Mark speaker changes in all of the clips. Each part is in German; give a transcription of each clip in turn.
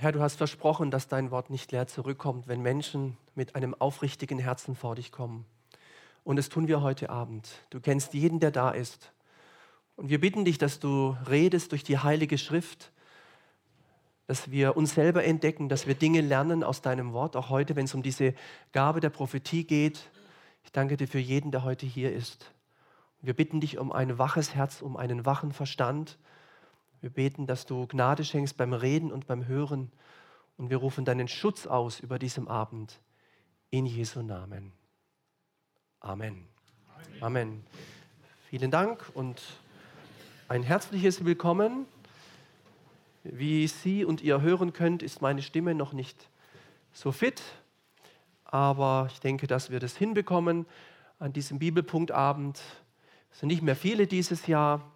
Speaker 1: Herr, du hast versprochen, dass dein Wort nicht leer zurückkommt, wenn Menschen mit einem aufrichtigen Herzen vor dich kommen. Und das tun wir heute Abend. Du kennst jeden, der da ist. Und wir bitten dich, dass du redest durch die Heilige Schrift, dass wir uns selber entdecken, dass wir Dinge lernen aus deinem Wort, auch heute, wenn es um diese Gabe der Prophetie geht. Ich danke dir für jeden, der heute hier ist. Wir bitten dich um ein waches Herz, um einen wachen Verstand. Wir beten, dass du Gnade schenkst beim Reden und beim Hören. Und wir rufen deinen Schutz aus über diesem Abend. In Jesu Namen. Amen. Amen. Amen. Vielen Dank und ein herzliches Willkommen. Wie Sie und ihr hören könnt, ist meine Stimme noch nicht so fit, aber ich denke, dass wir das hinbekommen an diesem Bibelpunktabend. Es sind nicht mehr viele dieses Jahr.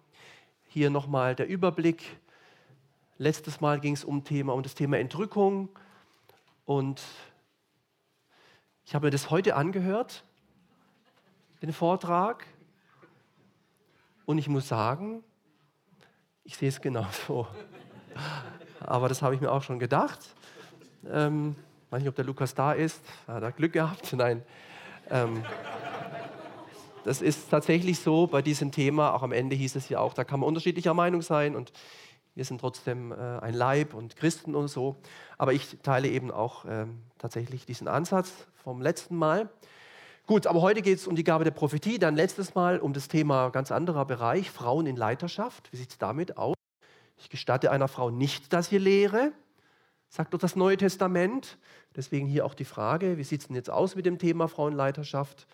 Speaker 1: Hier nochmal der Überblick. Letztes Mal ging es um, Thema, um das Thema Entrückung und ich habe mir das heute angehört, den Vortrag, und ich muss sagen, ich sehe es genauso. Aber das habe ich mir auch schon gedacht. Ähm, weiß nicht, ob der Lukas da ist. Hat er Glück gehabt? Nein. Ähm, das ist tatsächlich so bei diesem Thema. Auch am Ende hieß es ja auch, da kann man unterschiedlicher Meinung sein und wir sind trotzdem äh, ein Leib und Christen und so. Aber ich teile eben auch ähm, tatsächlich diesen Ansatz vom letzten Mal. Gut, aber heute geht es um die Gabe der Prophetie, dann letztes Mal um das Thema ganz anderer Bereich, Frauen in Leiterschaft. Wie sieht es damit aus? Ich gestatte einer Frau nicht, dass sie lehre, sagt doch das Neue Testament. Deswegen hier auch die Frage, wie sieht es denn jetzt aus mit dem Thema Frauenleiterschaft?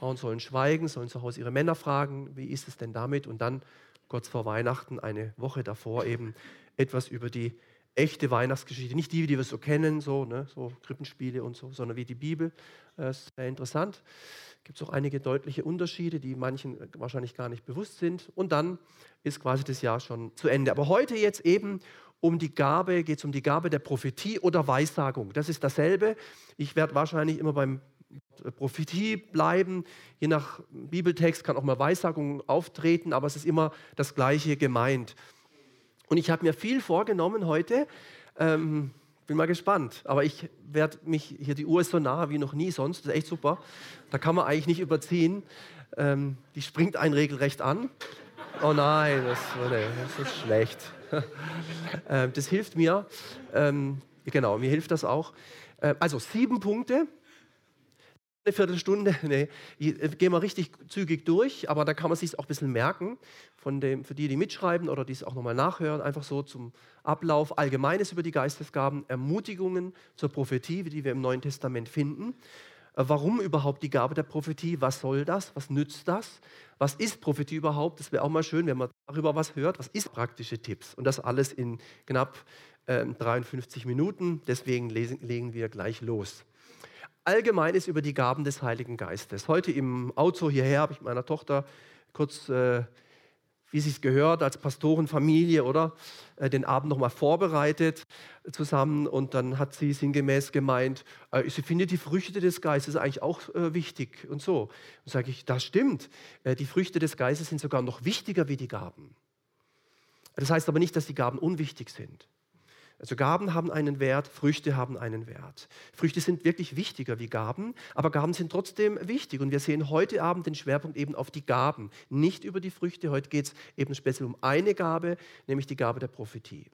Speaker 1: Frauen sollen schweigen, sollen zu Hause ihre Männer fragen, wie ist es denn damit? Und dann kurz vor Weihnachten, eine Woche davor eben, etwas über die echte Weihnachtsgeschichte. Nicht die, die wir so kennen, so, ne, so Krippenspiele und so, sondern wie die Bibel. Das ist sehr interessant. Gibt es auch einige deutliche Unterschiede, die manchen wahrscheinlich gar nicht bewusst sind. Und dann ist quasi das Jahr schon zu Ende. Aber heute jetzt eben um die Gabe, geht es um die Gabe der Prophetie oder Weissagung. Das ist dasselbe. Ich werde wahrscheinlich immer beim Prophetie bleiben. Je nach Bibeltext kann auch mal Weissagung auftreten, aber es ist immer das Gleiche gemeint. Und ich habe mir viel vorgenommen heute. Ähm, bin mal gespannt. Aber ich werde mich, hier die Uhr ist so nah wie noch nie sonst. Das ist echt super. Da kann man eigentlich nicht überziehen. Ähm, die springt einen regelrecht an. Oh nein, das, das ist schlecht. ähm, das hilft mir. Ähm, genau, mir hilft das auch. Äh, also sieben Punkte eine Viertelstunde, nee, gehen wir richtig zügig durch, aber da kann man sich auch ein bisschen merken, von dem, für die, die mitschreiben oder die es auch nochmal nachhören, einfach so zum Ablauf, Allgemeines über die Geistesgaben, Ermutigungen zur Prophetie, die wir im Neuen Testament finden. Äh, warum überhaupt die Gabe der Prophetie? Was soll das? Was nützt das? Was ist Prophetie überhaupt? Das wäre auch mal schön, wenn man darüber was hört. Was ist praktische Tipps? Und das alles in knapp äh, 53 Minuten. Deswegen lesen, legen wir gleich los. Allgemeines über die Gaben des Heiligen Geistes. Heute im Auto hierher habe ich meiner Tochter kurz, äh, wie sie es gehört, als Pastorenfamilie, oder, äh, den Abend nochmal vorbereitet zusammen und dann hat sie sinngemäß gemeint, äh, sie findet die Früchte des Geistes eigentlich auch äh, wichtig und so. Und sage ich, das stimmt. Äh, die Früchte des Geistes sind sogar noch wichtiger wie die Gaben. Das heißt aber nicht, dass die Gaben unwichtig sind. Also Gaben haben einen Wert, Früchte haben einen Wert. Früchte sind wirklich wichtiger wie Gaben, aber Gaben sind trotzdem wichtig. Und wir sehen heute Abend den Schwerpunkt eben auf die Gaben, nicht über die Früchte. Heute geht es eben speziell um eine Gabe, nämlich die Gabe der Prophetie.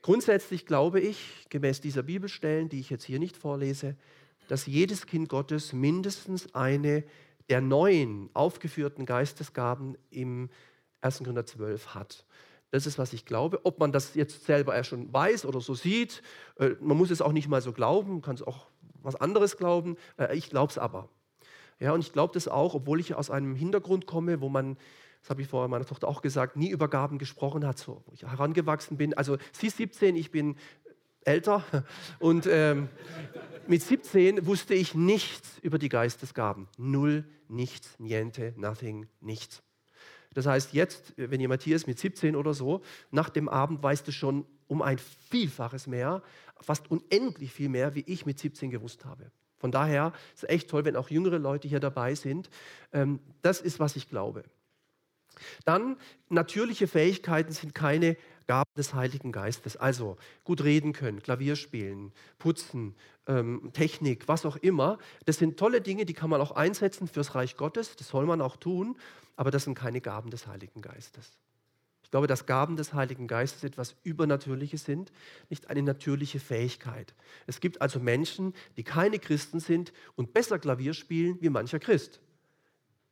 Speaker 1: Grundsätzlich glaube ich, gemäß dieser Bibelstellen, die ich jetzt hier nicht vorlese, dass jedes Kind Gottes mindestens eine der neuen aufgeführten Geistesgaben im 1. Korinther 12 hat. Das ist, was ich glaube. Ob man das jetzt selber schon weiß oder so sieht, äh, man muss es auch nicht mal so glauben, kann es auch was anderes glauben. Äh, ich glaube es aber. Ja, und ich glaube das auch, obwohl ich aus einem Hintergrund komme, wo man, das habe ich vorher meiner Tochter auch gesagt, nie über Gaben gesprochen hat, so, wo ich herangewachsen bin. Also sie ist 17, ich bin älter und ähm, mit 17 wusste ich nichts über die Geistesgaben. Null, nichts, niente, nothing, nichts. Das heißt, jetzt, wenn hier ist mit 17 oder so, nach dem Abend weißt du schon um ein Vielfaches mehr, fast unendlich viel mehr, wie ich mit 17 gewusst habe. Von daher ist es echt toll, wenn auch jüngere Leute hier dabei sind. Ähm, das ist, was ich glaube. Dann, natürliche Fähigkeiten sind keine Gaben des Heiligen Geistes. Also gut reden können, Klavier spielen, putzen, ähm, Technik, was auch immer. Das sind tolle Dinge, die kann man auch einsetzen fürs Reich Gottes. Das soll man auch tun. Aber das sind keine Gaben des Heiligen Geistes. Ich glaube, dass Gaben des Heiligen Geistes etwas Übernatürliches sind, nicht eine natürliche Fähigkeit. Es gibt also Menschen, die keine Christen sind und besser Klavier spielen wie mancher Christ.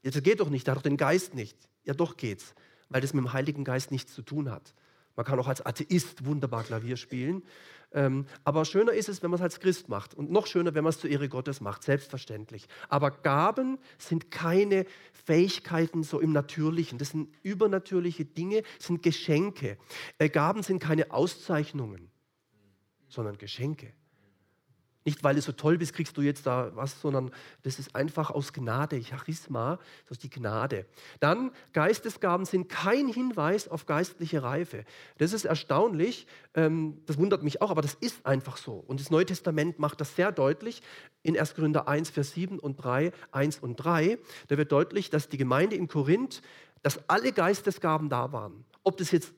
Speaker 1: Das geht doch nicht, da hat doch den Geist nicht. Ja, doch geht's, weil das mit dem Heiligen Geist nichts zu tun hat. Man kann auch als Atheist wunderbar Klavier spielen. Ähm, aber schöner ist es, wenn man es als Christ macht. Und noch schöner, wenn man es zur Ehre Gottes macht, selbstverständlich. Aber Gaben sind keine Fähigkeiten so im Natürlichen. Das sind übernatürliche Dinge, sind Geschenke. Äh, Gaben sind keine Auszeichnungen, sondern Geschenke. Nicht, weil du so toll bist, kriegst du jetzt da was, sondern das ist einfach aus Gnade, Charisma, das ist die Gnade. Dann, Geistesgaben sind kein Hinweis auf geistliche Reife. Das ist erstaunlich, ähm, das wundert mich auch, aber das ist einfach so. Und das Neue Testament macht das sehr deutlich in 1. Korinther 1, Vers 7 und 3, 1 und 3. Da wird deutlich, dass die Gemeinde in Korinth, dass alle Geistesgaben da waren. Ob das jetzt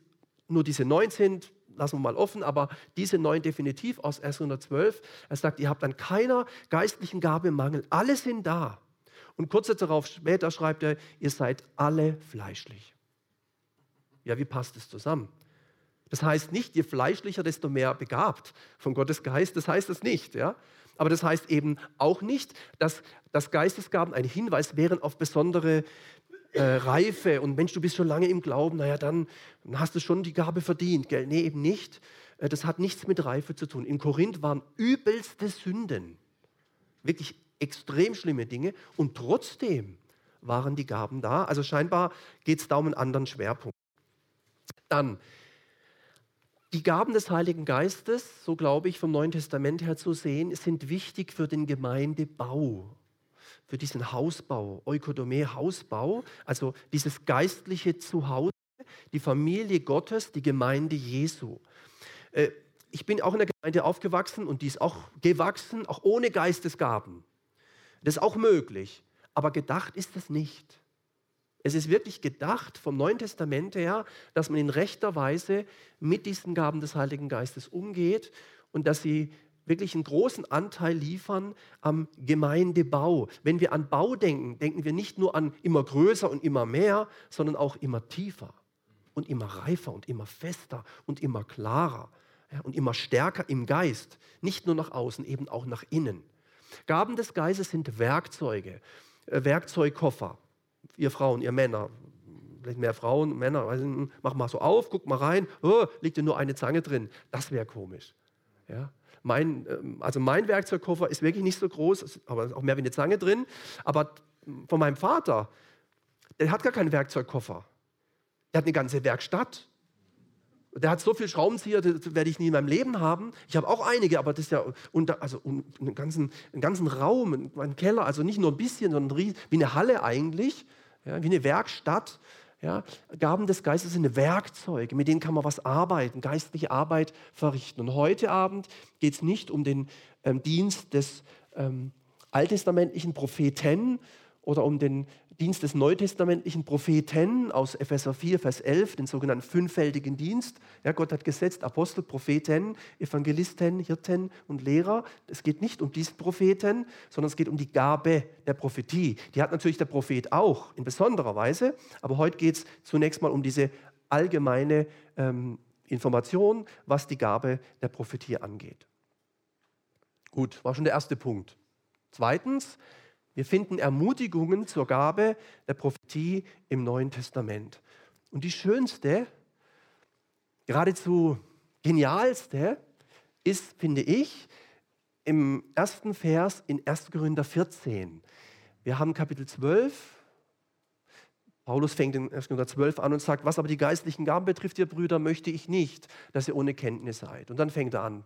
Speaker 1: nur diese neun sind, lassen wir mal offen, aber diese neun definitiv aus 112. Er sagt, ihr habt an keiner geistlichen Gabe Mangel. Alle sind da. Und kurz darauf später schreibt er, ihr seid alle fleischlich. Ja, wie passt es zusammen? Das heißt nicht, je fleischlicher, desto mehr begabt von Gottes Geist. Das heißt es nicht. Ja? Aber das heißt eben auch nicht, dass, dass Geistesgaben ein Hinweis wären auf besondere äh, Reife und Mensch, du bist schon lange im Glauben, naja, dann hast du schon die Gabe verdient. Gell? Nee, eben nicht. Äh, das hat nichts mit Reife zu tun. In Korinth waren übelste Sünden. Wirklich extrem schlimme Dinge. Und trotzdem waren die Gaben da. Also scheinbar geht es da um einen anderen Schwerpunkt. Dann, die Gaben des Heiligen Geistes, so glaube ich vom Neuen Testament her zu sehen, sind wichtig für den Gemeindebau für diesen Hausbau, Eukodome Hausbau, also dieses geistliche Zuhause, die Familie Gottes, die Gemeinde Jesu. Äh, ich bin auch in der Gemeinde aufgewachsen und die ist auch gewachsen, auch ohne Geistesgaben. Das ist auch möglich, aber gedacht ist das nicht. Es ist wirklich gedacht vom Neuen Testament her, dass man in rechter Weise mit diesen Gaben des Heiligen Geistes umgeht und dass sie wirklich einen großen Anteil liefern am Gemeindebau. Wenn wir an Bau denken, denken wir nicht nur an immer größer und immer mehr, sondern auch immer tiefer und immer reifer und immer fester und immer klarer und immer stärker im Geist. Nicht nur nach außen, eben auch nach innen. Gaben des Geistes sind Werkzeuge, äh, Werkzeugkoffer. Ihr Frauen, ihr Männer, vielleicht mehr Frauen, Männer, mach mal so auf, guck mal rein, oh, liegt ja nur eine Zange drin. Das wäre komisch. Ja? Mein, ähm, also mein Werkzeugkoffer ist wirklich nicht so groß, aber auch mehr wie eine Zange drin. Aber von meinem Vater, der hat gar keinen Werkzeugkoffer. Der hat eine ganze Werkstatt. Der hat so viel Schraubenzieher, das werde ich nie in meinem Leben haben. Ich habe auch einige, aber das ist ja unter, also einen, ganzen, einen ganzen Raum, einen Keller, also nicht nur ein bisschen, sondern wie eine Halle eigentlich, ja, wie eine Werkstatt. Ja, Gaben des Geistes sind Werkzeuge, mit denen kann man was arbeiten, geistliche Arbeit verrichten. Und heute Abend geht es nicht um den ähm, Dienst des ähm, alttestamentlichen Propheten oder um den Dienst des neutestamentlichen Propheten aus Epheser 4, Vers 11, den sogenannten fünffältigen Dienst. Ja, Gott hat gesetzt Apostel, Propheten, Evangelisten, Hirten und Lehrer. Es geht nicht um diesen Propheten, sondern es geht um die Gabe der Prophetie. Die hat natürlich der Prophet auch in besonderer Weise, aber heute geht es zunächst mal um diese allgemeine ähm, Information, was die Gabe der Prophetie angeht. Gut, war schon der erste Punkt. Zweitens, wir finden Ermutigungen zur Gabe der Prophetie im Neuen Testament. Und die schönste, geradezu genialste ist, finde ich, im ersten Vers in 1. Korinther 14. Wir haben Kapitel 12. Paulus fängt in 1. Korinther 12 an und sagt, was aber die geistlichen Gaben betrifft, ihr Brüder, möchte ich nicht, dass ihr ohne Kenntnis seid. Und dann fängt er an,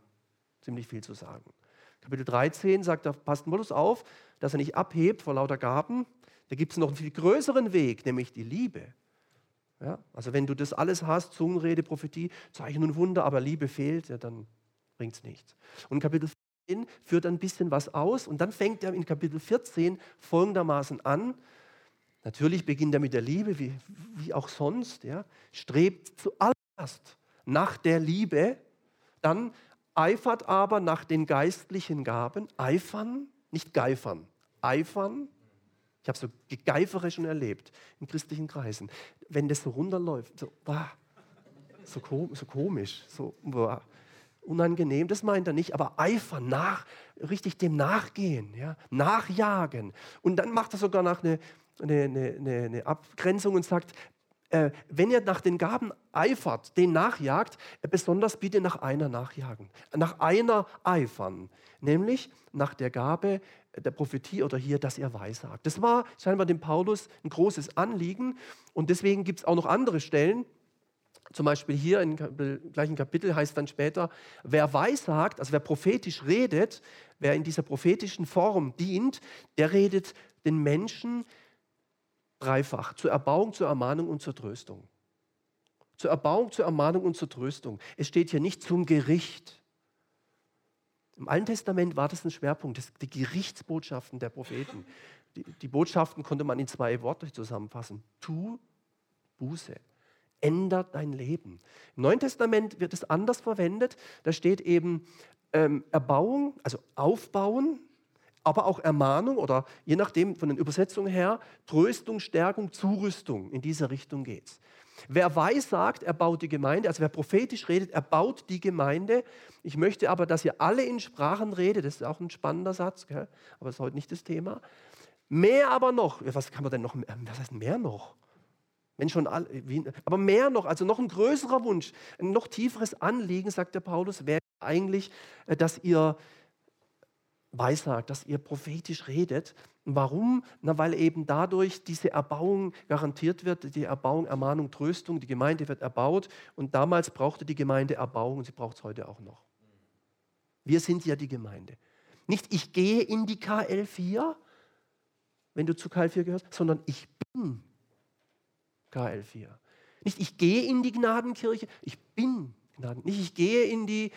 Speaker 1: ziemlich viel zu sagen. Kapitel 13 sagt er, passt Paulus auf, dass er nicht abhebt vor lauter Gaben. Da gibt es noch einen viel größeren Weg, nämlich die Liebe. Ja? Also wenn du das alles hast, Zungenrede, Prophetie, Zeichen und Wunder, aber Liebe fehlt, ja, dann bringt es nichts. Und Kapitel 14 führt ein bisschen was aus und dann fängt er in Kapitel 14 folgendermaßen an. Natürlich beginnt er mit der Liebe, wie, wie auch sonst. Ja. Strebt zuallererst nach der Liebe, dann eifert aber nach den geistlichen Gaben. Eifern, nicht geifern, eifern. Ich habe so Gegeifere schon erlebt in christlichen Kreisen. Wenn das so runterläuft, so, bah, so, so komisch, so bah, unangenehm, das meint er nicht, aber eifern, nach, richtig dem nachgehen, ja, nachjagen. Und dann macht er sogar nach eine eine, eine, eine Abgrenzung und sagt, äh, wenn ihr nach den Gaben eifert, den nachjagt, äh, besonders bitte nach einer nachjagen, nach einer eifern, nämlich nach der Gabe der Prophetie oder hier, dass ihr weissagt. Das war scheinbar dem Paulus ein großes Anliegen. Und deswegen gibt es auch noch andere Stellen, zum Beispiel hier im gleichen Kapitel heißt dann später, wer weissagt, also wer prophetisch redet, wer in dieser prophetischen Form dient, der redet den Menschen dreifach. Zur Erbauung, zur Ermahnung und zur Tröstung. Zur Erbauung, zur Ermahnung und zur Tröstung. Es steht hier nicht zum Gericht. Im Alten Testament war das ein Schwerpunkt, das, die Gerichtsbotschaften der Propheten. Die, die Botschaften konnte man in zwei Worte zusammenfassen. Tu Buße. Ändert dein Leben. Im Neuen Testament wird es anders verwendet. Da steht eben ähm, Erbauung, also Aufbauen, aber auch Ermahnung oder je nachdem von den Übersetzungen her, Tröstung, Stärkung, Zurüstung. In diese Richtung geht es. Wer weiß sagt, er baut die Gemeinde, also wer prophetisch redet, er baut die Gemeinde. Ich möchte aber, dass ihr alle in Sprachen redet, das ist auch ein spannender Satz, gell? aber das ist heute nicht das Thema. Mehr aber noch, was kann man denn noch, was heißt mehr noch? Wenn schon all, wie, aber mehr noch, also noch ein größerer Wunsch, ein noch tieferes Anliegen, sagt der Paulus, wäre eigentlich, äh, dass ihr weissagt, dass ihr prophetisch redet. Warum? Na, weil eben dadurch diese Erbauung garantiert wird, die Erbauung, Ermahnung, Tröstung, die Gemeinde wird erbaut und damals brauchte die Gemeinde Erbauung und sie braucht es heute auch noch. Wir sind ja die Gemeinde. Nicht ich gehe in die KL4, wenn du zu KL4 gehörst, sondern ich bin KL4. Nicht ich gehe in die Gnadenkirche, ich bin Gnaden. Nicht ich gehe in die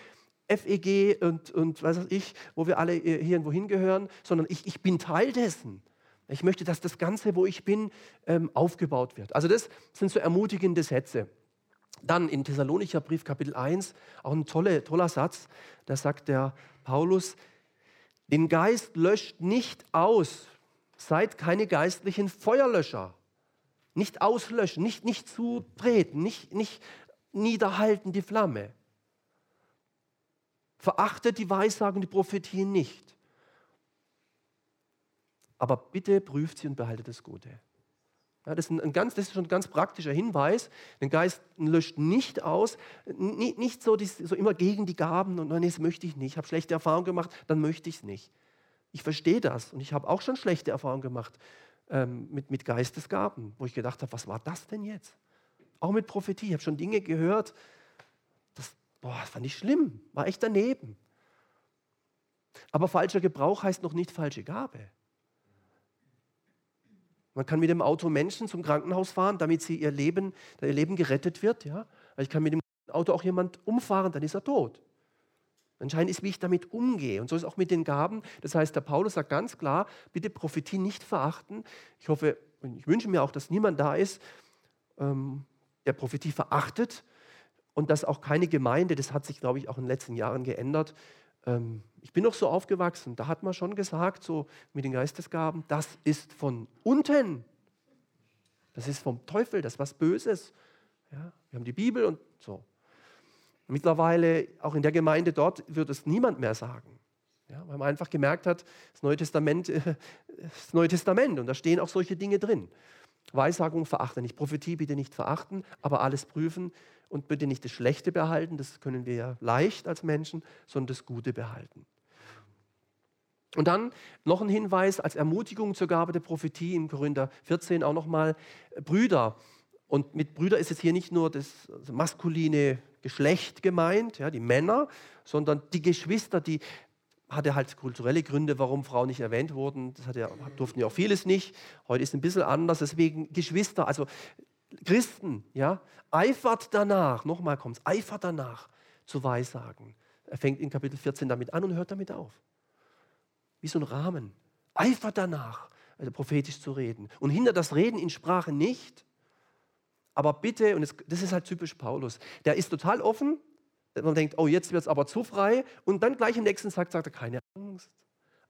Speaker 1: FEG und, und was weiß ich, wo wir alle hier irgendwo hingehören, sondern ich, ich bin Teil dessen. Ich möchte, dass das Ganze, wo ich bin, ähm, aufgebaut wird. Also das sind so ermutigende Sätze. Dann in Thessalonicher Brief Kapitel 1, auch ein tolle, toller Satz, da sagt der Paulus, den Geist löscht nicht aus, seid keine geistlichen Feuerlöscher. Nicht auslöschen, nicht, nicht zutreten, nicht, nicht niederhalten die Flamme. Verachtet die Weissagen, die Prophetien nicht. Aber bitte prüft sie und behaltet das Gute. Ja, das, ist ein ganz, das ist schon ein ganz praktischer Hinweis. Den Geist löscht nicht aus, nicht, nicht so, so, immer gegen die Gaben und nein, das möchte ich nicht. Ich habe schlechte Erfahrungen gemacht, dann möchte ich es nicht. Ich verstehe das und ich habe auch schon schlechte Erfahrungen gemacht ähm, mit, mit Geistesgaben, wo ich gedacht habe, was war das denn jetzt? Auch mit Prophetie. Ich habe schon Dinge gehört, Boah, das fand ich schlimm, war echt daneben. Aber falscher Gebrauch heißt noch nicht falsche Gabe. Man kann mit dem Auto Menschen zum Krankenhaus fahren, damit sie ihr Leben, ihr Leben gerettet wird. Ja? Ich kann mit dem Auto auch jemand umfahren, dann ist er tot. Entscheidend ist, wie ich damit umgehe. Und so ist auch mit den Gaben. Das heißt, der Paulus sagt ganz klar, bitte Prophetie nicht verachten. Ich hoffe und ich wünsche mir auch, dass niemand da ist, ähm, der Prophetie verachtet, und dass auch keine Gemeinde, das hat sich, glaube ich, auch in den letzten Jahren geändert. Ähm, ich bin noch so aufgewachsen, da hat man schon gesagt, so mit den Geistesgaben, das ist von unten. Das ist vom Teufel, das ist was Böses. Ja, wir haben die Bibel und so. Mittlerweile, auch in der Gemeinde dort, wird es niemand mehr sagen. Ja, weil man einfach gemerkt hat, das Neue Testament, das Neue Testament und da stehen auch solche Dinge drin. Weissagung verachten nicht, Prophetie bitte nicht verachten, aber alles prüfen und bitte nicht das Schlechte behalten, das können wir ja leicht als Menschen, sondern das Gute behalten. Und dann noch ein Hinweis als Ermutigung zur Gabe der Prophetie in Korinther 14 auch nochmal, Brüder. Und mit Brüder ist jetzt hier nicht nur das maskuline Geschlecht gemeint, ja, die Männer, sondern die Geschwister, die hatte halt kulturelle Gründe, warum Frauen nicht erwähnt wurden. Das ja, durften ja auch vieles nicht. Heute ist es ein bisschen anders. Deswegen Geschwister, also Christen, ja, eifert danach, nochmal kommt es, eifert danach zu Weissagen. Er fängt in Kapitel 14 damit an und hört damit auf. Wie so ein Rahmen. Eifert danach, also prophetisch zu reden. Und hinter das Reden in Sprache nicht. Aber bitte, und das ist halt typisch Paulus, der ist total offen. Man denkt, oh, jetzt wird es aber zu frei. Und dann gleich im nächsten Tag sagt er, keine Angst.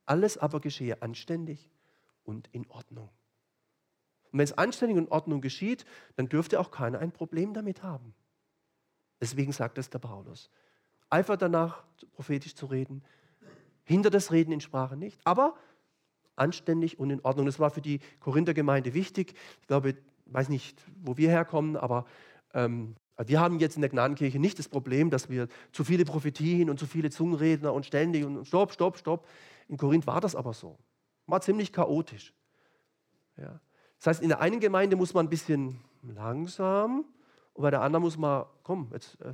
Speaker 1: Alles aber geschehe anständig und in Ordnung. Und wenn es anständig und in Ordnung geschieht, dann dürfte auch keiner ein Problem damit haben. Deswegen sagt es der Paulus. Eifer danach, prophetisch zu reden, hinter das Reden in Sprache nicht, aber anständig und in Ordnung. Das war für die Korinther-Gemeinde wichtig. Ich glaube, ich weiß nicht, wo wir herkommen, aber ähm, wir haben jetzt in der Gnadenkirche nicht das Problem, dass wir zu viele Prophetien und zu viele Zungenredner und ständig und stopp, stopp, stopp. In Korinth war das aber so. War ziemlich chaotisch. Ja. Das heißt, in der einen Gemeinde muss man ein bisschen langsam und bei der anderen muss man, komm, jetzt, äh,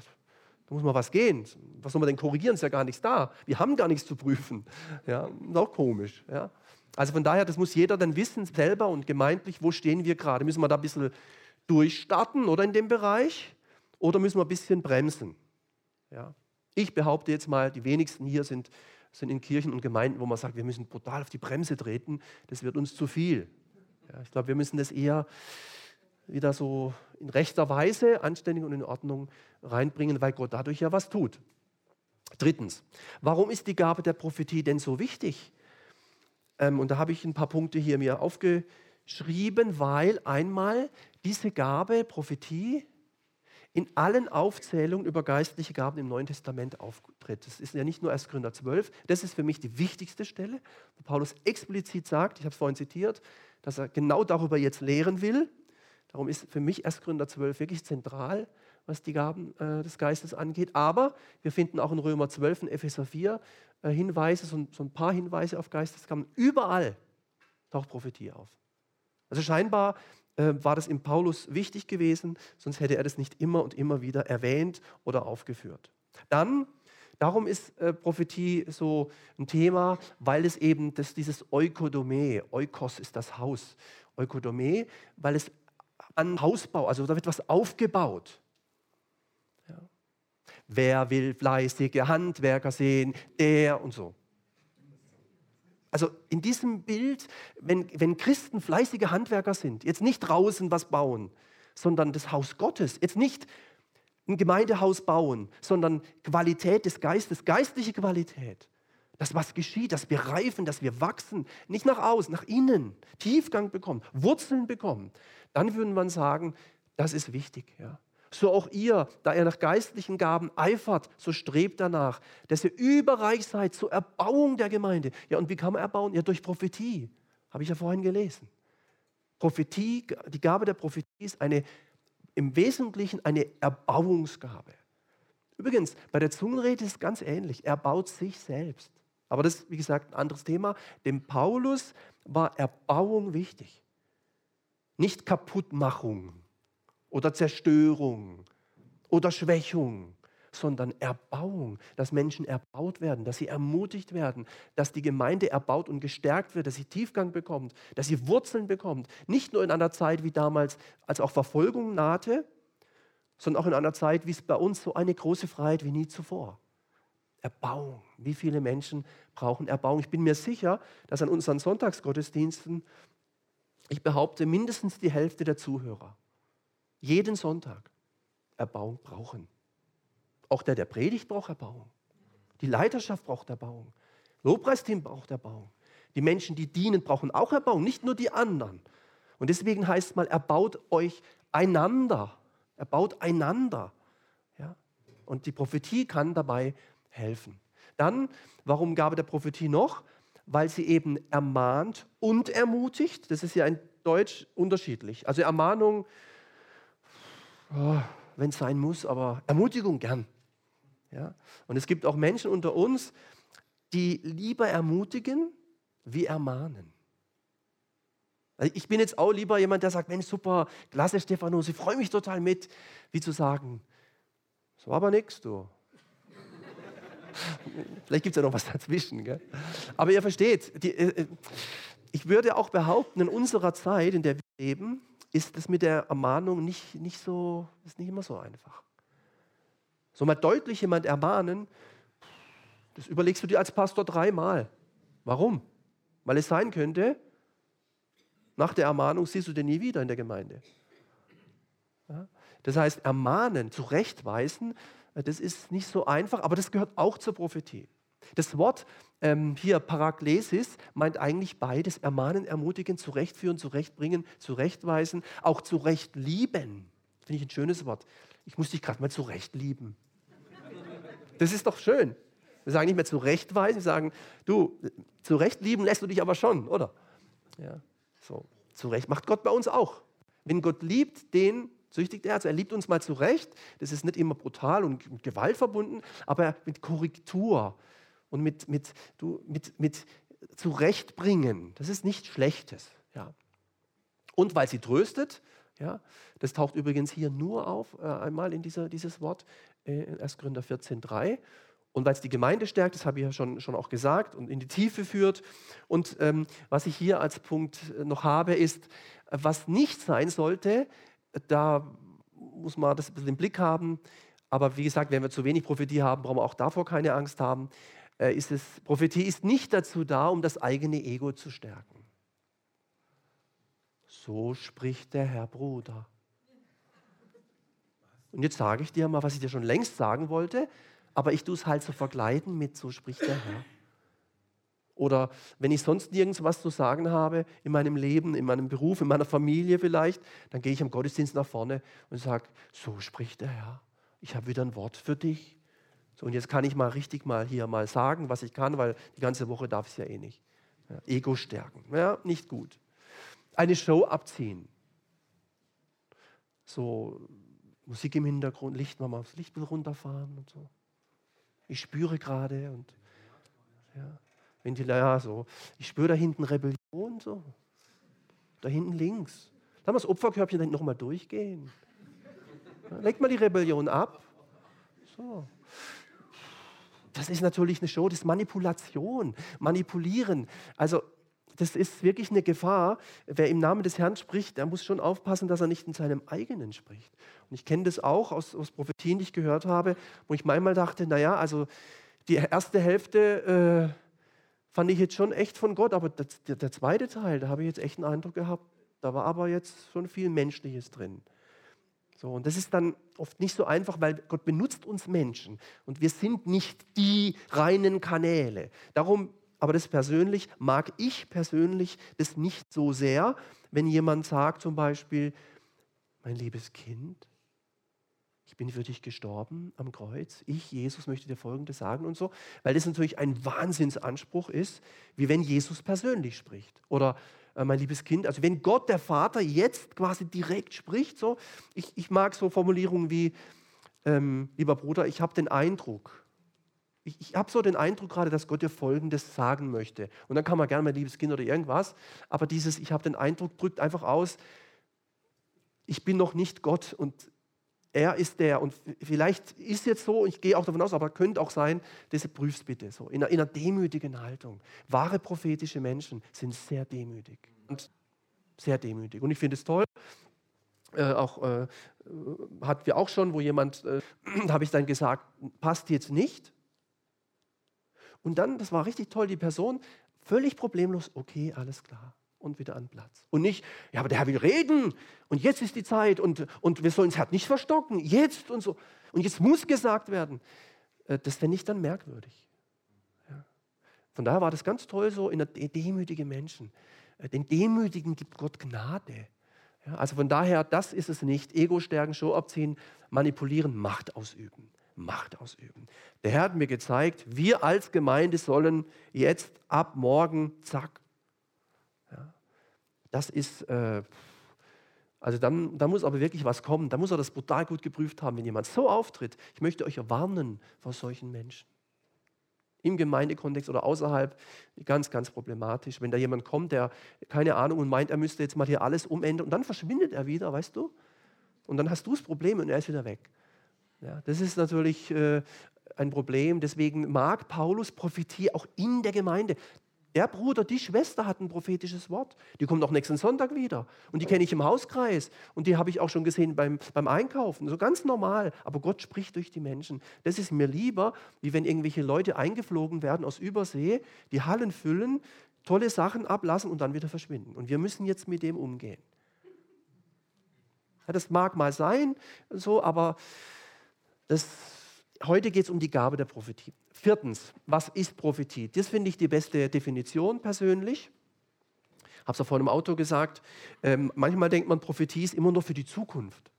Speaker 1: da muss man was gehen. Was soll man denn korrigieren? Ist ja gar nichts da. Wir haben gar nichts zu prüfen. Ja, ist auch komisch. Ja. Also von daher, das muss jeder dann wissen, selber und gemeintlich, wo stehen wir gerade. Müssen wir da ein bisschen durchstarten oder in dem Bereich? Oder müssen wir ein bisschen bremsen? Ja. Ich behaupte jetzt mal, die wenigsten hier sind, sind in Kirchen und Gemeinden, wo man sagt, wir müssen brutal auf die Bremse treten. Das wird uns zu viel. Ja, ich glaube, wir müssen das eher wieder so in rechter Weise, anständig und in Ordnung reinbringen, weil Gott dadurch ja was tut. Drittens, warum ist die Gabe der Prophetie denn so wichtig? Ähm, und da habe ich ein paar Punkte hier mir aufgeschrieben, weil einmal diese Gabe, Prophetie, in allen Aufzählungen über geistliche Gaben im Neuen Testament auftritt. Das ist ja nicht nur 1. Gründer 12, das ist für mich die wichtigste Stelle, wo Paulus explizit sagt, ich habe es vorhin zitiert, dass er genau darüber jetzt lehren will. Darum ist für mich 1. Gründer 12 wirklich zentral, was die Gaben äh, des Geistes angeht. Aber wir finden auch in Römer 12 und Epheser 4 äh, Hinweise, so, so, ein paar Hinweise auf Geistesgaben. Überall taucht Prophetie auf. Also scheinbar äh, war das in Paulus wichtig gewesen, sonst hätte er das nicht immer und immer wieder erwähnt oder aufgeführt. Dann Darum ist äh, Prophetie so ein Thema, weil es eben das, dieses Eukodome, Eukos ist das Haus, Eukodome, weil es an Hausbau, also da wird was aufgebaut. Ja. Wer will fleißige Handwerker sehen, der und so. Also in diesem Bild, wenn, wenn Christen fleißige Handwerker sind, jetzt nicht draußen was bauen, sondern das Haus Gottes, jetzt nicht ein Gemeindehaus bauen, sondern Qualität des Geistes, geistliche Qualität. Das, was geschieht, dass wir reifen, dass wir wachsen, nicht nach außen, nach innen, Tiefgang bekommen, Wurzeln bekommen. Dann würde man sagen, das ist wichtig. Ja. So auch ihr, da ihr nach geistlichen Gaben eifert, so strebt danach, dass ihr überreich seid zur Erbauung der Gemeinde. Ja, und wie kann man erbauen? Ja, durch Prophetie. Habe ich ja vorhin gelesen. Prophetie, die Gabe der Prophetie ist eine im Wesentlichen eine Erbauungsgabe. Übrigens, bei der Zungenrede ist es ganz ähnlich. Er baut sich selbst. Aber das ist, wie gesagt, ein anderes Thema. Dem Paulus war Erbauung wichtig. Nicht Kaputtmachung oder Zerstörung oder Schwächung sondern Erbauung, dass Menschen erbaut werden, dass sie ermutigt werden, dass die Gemeinde erbaut und gestärkt wird, dass sie Tiefgang bekommt, dass sie Wurzeln bekommt. Nicht nur in einer Zeit wie damals, als auch Verfolgung nahte, sondern auch in einer Zeit, wie es bei uns so eine große Freiheit wie nie zuvor. Erbauung. Wie viele Menschen brauchen Erbauung? Ich bin mir sicher, dass an unseren Sonntagsgottesdiensten, ich behaupte, mindestens die Hälfte der Zuhörer jeden Sonntag Erbauung brauchen. Auch der, der predigt, braucht Erbauung. Die Leiterschaft braucht Erbauung. Lobpreisteam braucht Erbauung. Die Menschen, die dienen, brauchen auch Erbauung, nicht nur die anderen. Und deswegen heißt es mal, erbaut euch einander. Erbaut einander. Ja? Und die Prophetie kann dabei helfen. Dann, warum Gabe der Prophetie noch? Weil sie eben ermahnt und ermutigt. Das ist ja in Deutsch unterschiedlich. Also Ermahnung, oh, wenn es sein muss, aber Ermutigung gern. Ja? Und es gibt auch Menschen unter uns, die lieber ermutigen wie ermahnen. Also ich bin jetzt auch lieber jemand, der sagt, Mensch, super, klasse Stephanus, ich freue mich total mit, wie zu sagen, so aber nichts, du. Vielleicht gibt es ja noch was dazwischen. Gell? Aber ihr versteht, die, äh, äh, ich würde auch behaupten, in unserer Zeit, in der wir leben, ist es mit der Ermahnung nicht, nicht, so, ist nicht immer so einfach. So mal deutlich jemand ermahnen, das überlegst du dir als Pastor dreimal. Warum? Weil es sein könnte, Nach der Ermahnung siehst du den nie wieder in der Gemeinde. Ja? Das heißt, ermahnen, zurechtweisen, das ist nicht so einfach, aber das gehört auch zur Prophetie. Das Wort ähm, hier Paraklesis meint eigentlich beides: ermahnen, ermutigen, zurechtführen, zurechtbringen, zurechtweisen, auch zurechtlieben. Finde ich ein schönes Wort. Ich muss dich gerade mal zurechtlieben. Das ist doch schön. Wir sagen nicht mehr zurechtweisen, wir sagen, du, zurechtlieben lässt du dich aber schon, oder? Ja, so, zurecht macht Gott bei uns auch. Wenn Gott liebt, den züchtigt er. Also er liebt uns mal zurecht. Das ist nicht immer brutal und mit Gewalt verbunden, aber mit Korrektur und mit, mit, du, mit, mit Zurechtbringen. Das ist nichts Schlechtes. Ja. Und weil sie tröstet, ja, das taucht übrigens hier nur auf, äh, einmal in dieser, dieses Wort, äh, 1. Korinther 14,3. Und weil es die Gemeinde stärkt, das habe ich ja schon, schon auch gesagt, und in die Tiefe führt. Und ähm, was ich hier als Punkt äh, noch habe, ist, was nicht sein sollte, da muss man das ein bisschen im Blick haben. Aber wie gesagt, wenn wir zu wenig Prophetie haben, brauchen wir auch davor keine Angst haben. Äh, ist es, Prophetie ist nicht dazu da, um das eigene Ego zu stärken. So spricht der Herr Bruder. Und jetzt sage ich dir mal, was ich dir schon längst sagen wollte aber ich tue es halt so vergleiten mit, so spricht der Herr. Oder wenn ich sonst nirgends was zu sagen habe in meinem Leben, in meinem Beruf, in meiner Familie vielleicht, dann gehe ich am Gottesdienst nach vorne und sage, so spricht der Herr. Ich habe wieder ein Wort für dich. So, und jetzt kann ich mal richtig mal hier mal sagen, was ich kann, weil die ganze Woche darf ich es ja eh nicht. Ja, Ego stärken. Ja, nicht gut. Eine Show abziehen. So Musik im Hintergrund, Licht, mal aufs Licht runterfahren und so. Ich spüre gerade und ja, die, ja, so, ich spüre da hinten Rebellion, so. Da hinten links. Lass mal das Opferkörbchen da hinten nochmal durchgehen. Ja, legt mal die Rebellion ab. So. Das ist natürlich eine Show, das ist Manipulation, Manipulieren. Also das ist wirklich eine Gefahr. Wer im Namen des Herrn spricht, der muss schon aufpassen, dass er nicht in seinem eigenen spricht. Und ich kenne das auch aus, aus Prophetien, die ich gehört habe, wo ich manchmal dachte, naja, also die erste Hälfte äh, fand ich jetzt schon echt von Gott, aber das, der, der zweite Teil, da habe ich jetzt echt einen Eindruck gehabt, da war aber jetzt schon viel Menschliches drin. So, und das ist dann oft nicht so einfach, weil Gott benutzt uns Menschen und wir sind nicht die reinen Kanäle. Darum aber das persönlich mag ich persönlich das nicht so sehr, wenn jemand sagt zum Beispiel, mein liebes Kind, ich bin für dich gestorben am Kreuz. Ich, Jesus, möchte dir Folgendes sagen und so, weil das natürlich ein Wahnsinnsanspruch ist, wie wenn Jesus persönlich spricht. Oder äh, mein liebes Kind, also wenn Gott, der Vater, jetzt quasi direkt spricht, so, ich, ich mag so Formulierungen wie, ähm, lieber Bruder, ich habe den Eindruck, ich, ich habe so den Eindruck gerade, dass Gott dir Folgendes sagen möchte. Und dann kann man gerne, mein liebes Kind oder irgendwas, aber dieses, ich habe den Eindruck, drückt einfach aus, ich bin noch nicht Gott und er ist der. Und vielleicht ist jetzt so, ich gehe auch davon aus, aber könnte auch sein, das prüfst bitte so, in einer, in einer demütigen Haltung. Wahre prophetische Menschen sind sehr demütig und sehr demütig. Und ich finde es toll, äh, auch äh, hatten wir auch schon, wo jemand, äh, habe ich dann gesagt, passt jetzt nicht. Und dann, das war richtig toll, die Person völlig problemlos, okay, alles klar. Und wieder an Platz. Und nicht, ja, aber der Herr will reden und jetzt ist die Zeit und, und wir sollen das Herz nicht verstocken, jetzt und so. Und jetzt muss gesagt werden. Äh, das fände ich dann merkwürdig. Ja. Von daher war das ganz toll so in der demütige Menschen. Äh, den Demütigen gibt Gott Gnade. Ja, also von daher, das ist es nicht. Ego stärken, Show abziehen, manipulieren, Macht ausüben. Macht ausüben. Der Herr hat mir gezeigt, wir als Gemeinde sollen jetzt ab morgen, zack. Das ist, äh, also dann, da muss aber wirklich was kommen. Da muss er das brutal gut geprüft haben, wenn jemand so auftritt. Ich möchte euch warnen vor solchen Menschen. Im Gemeindekontext oder außerhalb, ganz, ganz problematisch. Wenn da jemand kommt, der keine Ahnung und meint, er müsste jetzt mal hier alles umändern und dann verschwindet er wieder, weißt du? Und dann hast du das Problem und er ist wieder weg. Ja, das ist natürlich äh, ein Problem. Deswegen mag Paulus Prophetie auch in der Gemeinde. Der Bruder, die Schwester hat ein prophetisches Wort. Die kommt auch nächsten Sonntag wieder. Und die kenne ich im Hauskreis. Und die habe ich auch schon gesehen beim, beim Einkaufen. So ganz normal. Aber Gott spricht durch die Menschen. Das ist mir lieber, wie wenn irgendwelche Leute eingeflogen werden aus Übersee, die Hallen füllen, tolle Sachen ablassen und dann wieder verschwinden. Und wir müssen jetzt mit dem umgehen. Ja, das mag mal sein, so, aber das, heute geht es um die Gabe der Prophetie. Viertens, was ist Prophetie? Das finde ich die beste Definition persönlich. Ich habe es auch vor einem Auto gesagt. Ähm, manchmal denkt man, Prophetie ist immer nur für die Zukunft.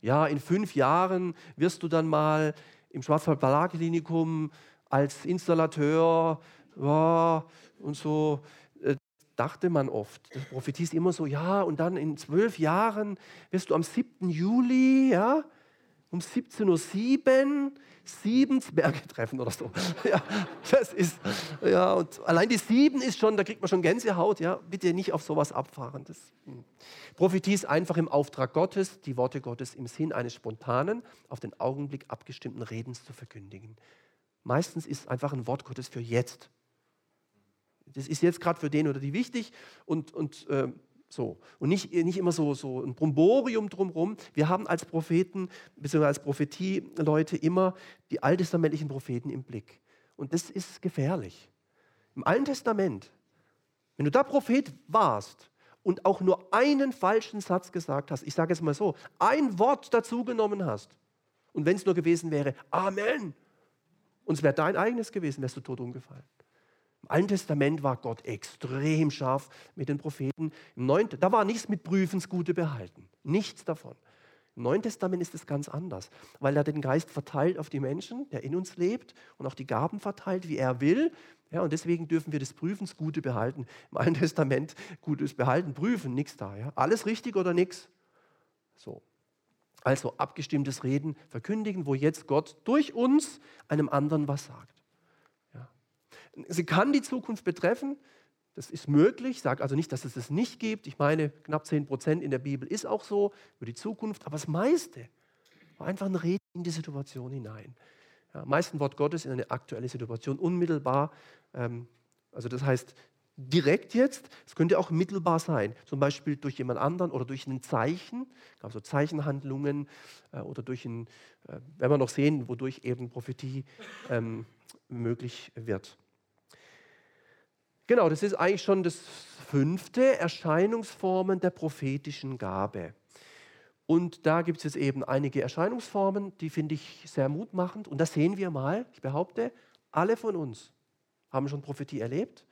Speaker 1: Ja, in fünf Jahren wirst du dann mal im Schwarzwald Klinikum als Installateur ja, und so äh, dachte man oft. Das Prophetie ist immer so, ja, und dann in zwölf Jahren wirst du am 7. Juli, ja, um 17.07 Uhr Siebensberge treffen oder so. Ja, das ist, ja, und allein die Sieben ist schon, da kriegt man schon Gänsehaut, ja, bitte nicht auf sowas abfahren. Das, hm. Prophetie ist einfach im Auftrag Gottes, die Worte Gottes im Sinn eines spontanen, auf den Augenblick abgestimmten Redens zu verkündigen. Meistens ist einfach ein Wort Gottes für jetzt. Das ist jetzt gerade für den oder die wichtig und, und äh, so. Und nicht, nicht immer so, so ein Bromborium drumherum. Wir haben als Propheten, beziehungsweise als Prophetie-Leute immer die alttestamentlichen Propheten im Blick. Und das ist gefährlich. Im Alten Testament, wenn du da Prophet warst und auch nur einen falschen Satz gesagt hast, ich sage es mal so, ein Wort dazu genommen hast, und wenn es nur gewesen wäre, Amen, und es wäre dein eigenes gewesen, wärst du tot umgefallen. Im Alten Testament war Gott extrem scharf mit den Propheten. Im Neuen, da war nichts mit Prüfens Gute behalten. Nichts davon. Im Neuen Testament ist es ganz anders, weil er den Geist verteilt auf die Menschen, der in uns lebt und auch die Gaben verteilt, wie er will. Ja, und deswegen dürfen wir des Prüfens Gute behalten. Im Alten Testament Gutes behalten, prüfen, nichts da. Ja. Alles richtig oder nichts. So. Also abgestimmtes Reden, verkündigen, wo jetzt Gott durch uns einem anderen was sagt. Sie kann die Zukunft betreffen. Das ist möglich. Ich sage also nicht, dass es es nicht gibt. Ich meine, knapp 10 Prozent in der Bibel ist auch so über die Zukunft. Aber das meiste war einfach ein Reden in die Situation hinein. Ja, meisten Wort Gottes in eine aktuelle Situation, unmittelbar. Ähm, also das heißt, direkt jetzt, es könnte auch mittelbar sein, zum Beispiel durch jemand anderen oder durch ein Zeichen, also Zeichenhandlungen äh, oder durch ein, äh, werden wir noch sehen, wodurch eben Prophetie ähm, möglich wird. Genau, das ist eigentlich schon das fünfte, Erscheinungsformen der prophetischen Gabe. Und da gibt es jetzt eben einige Erscheinungsformen, die finde ich sehr mutmachend. Und das sehen wir mal, ich behaupte, alle von uns haben schon Prophetie erlebt.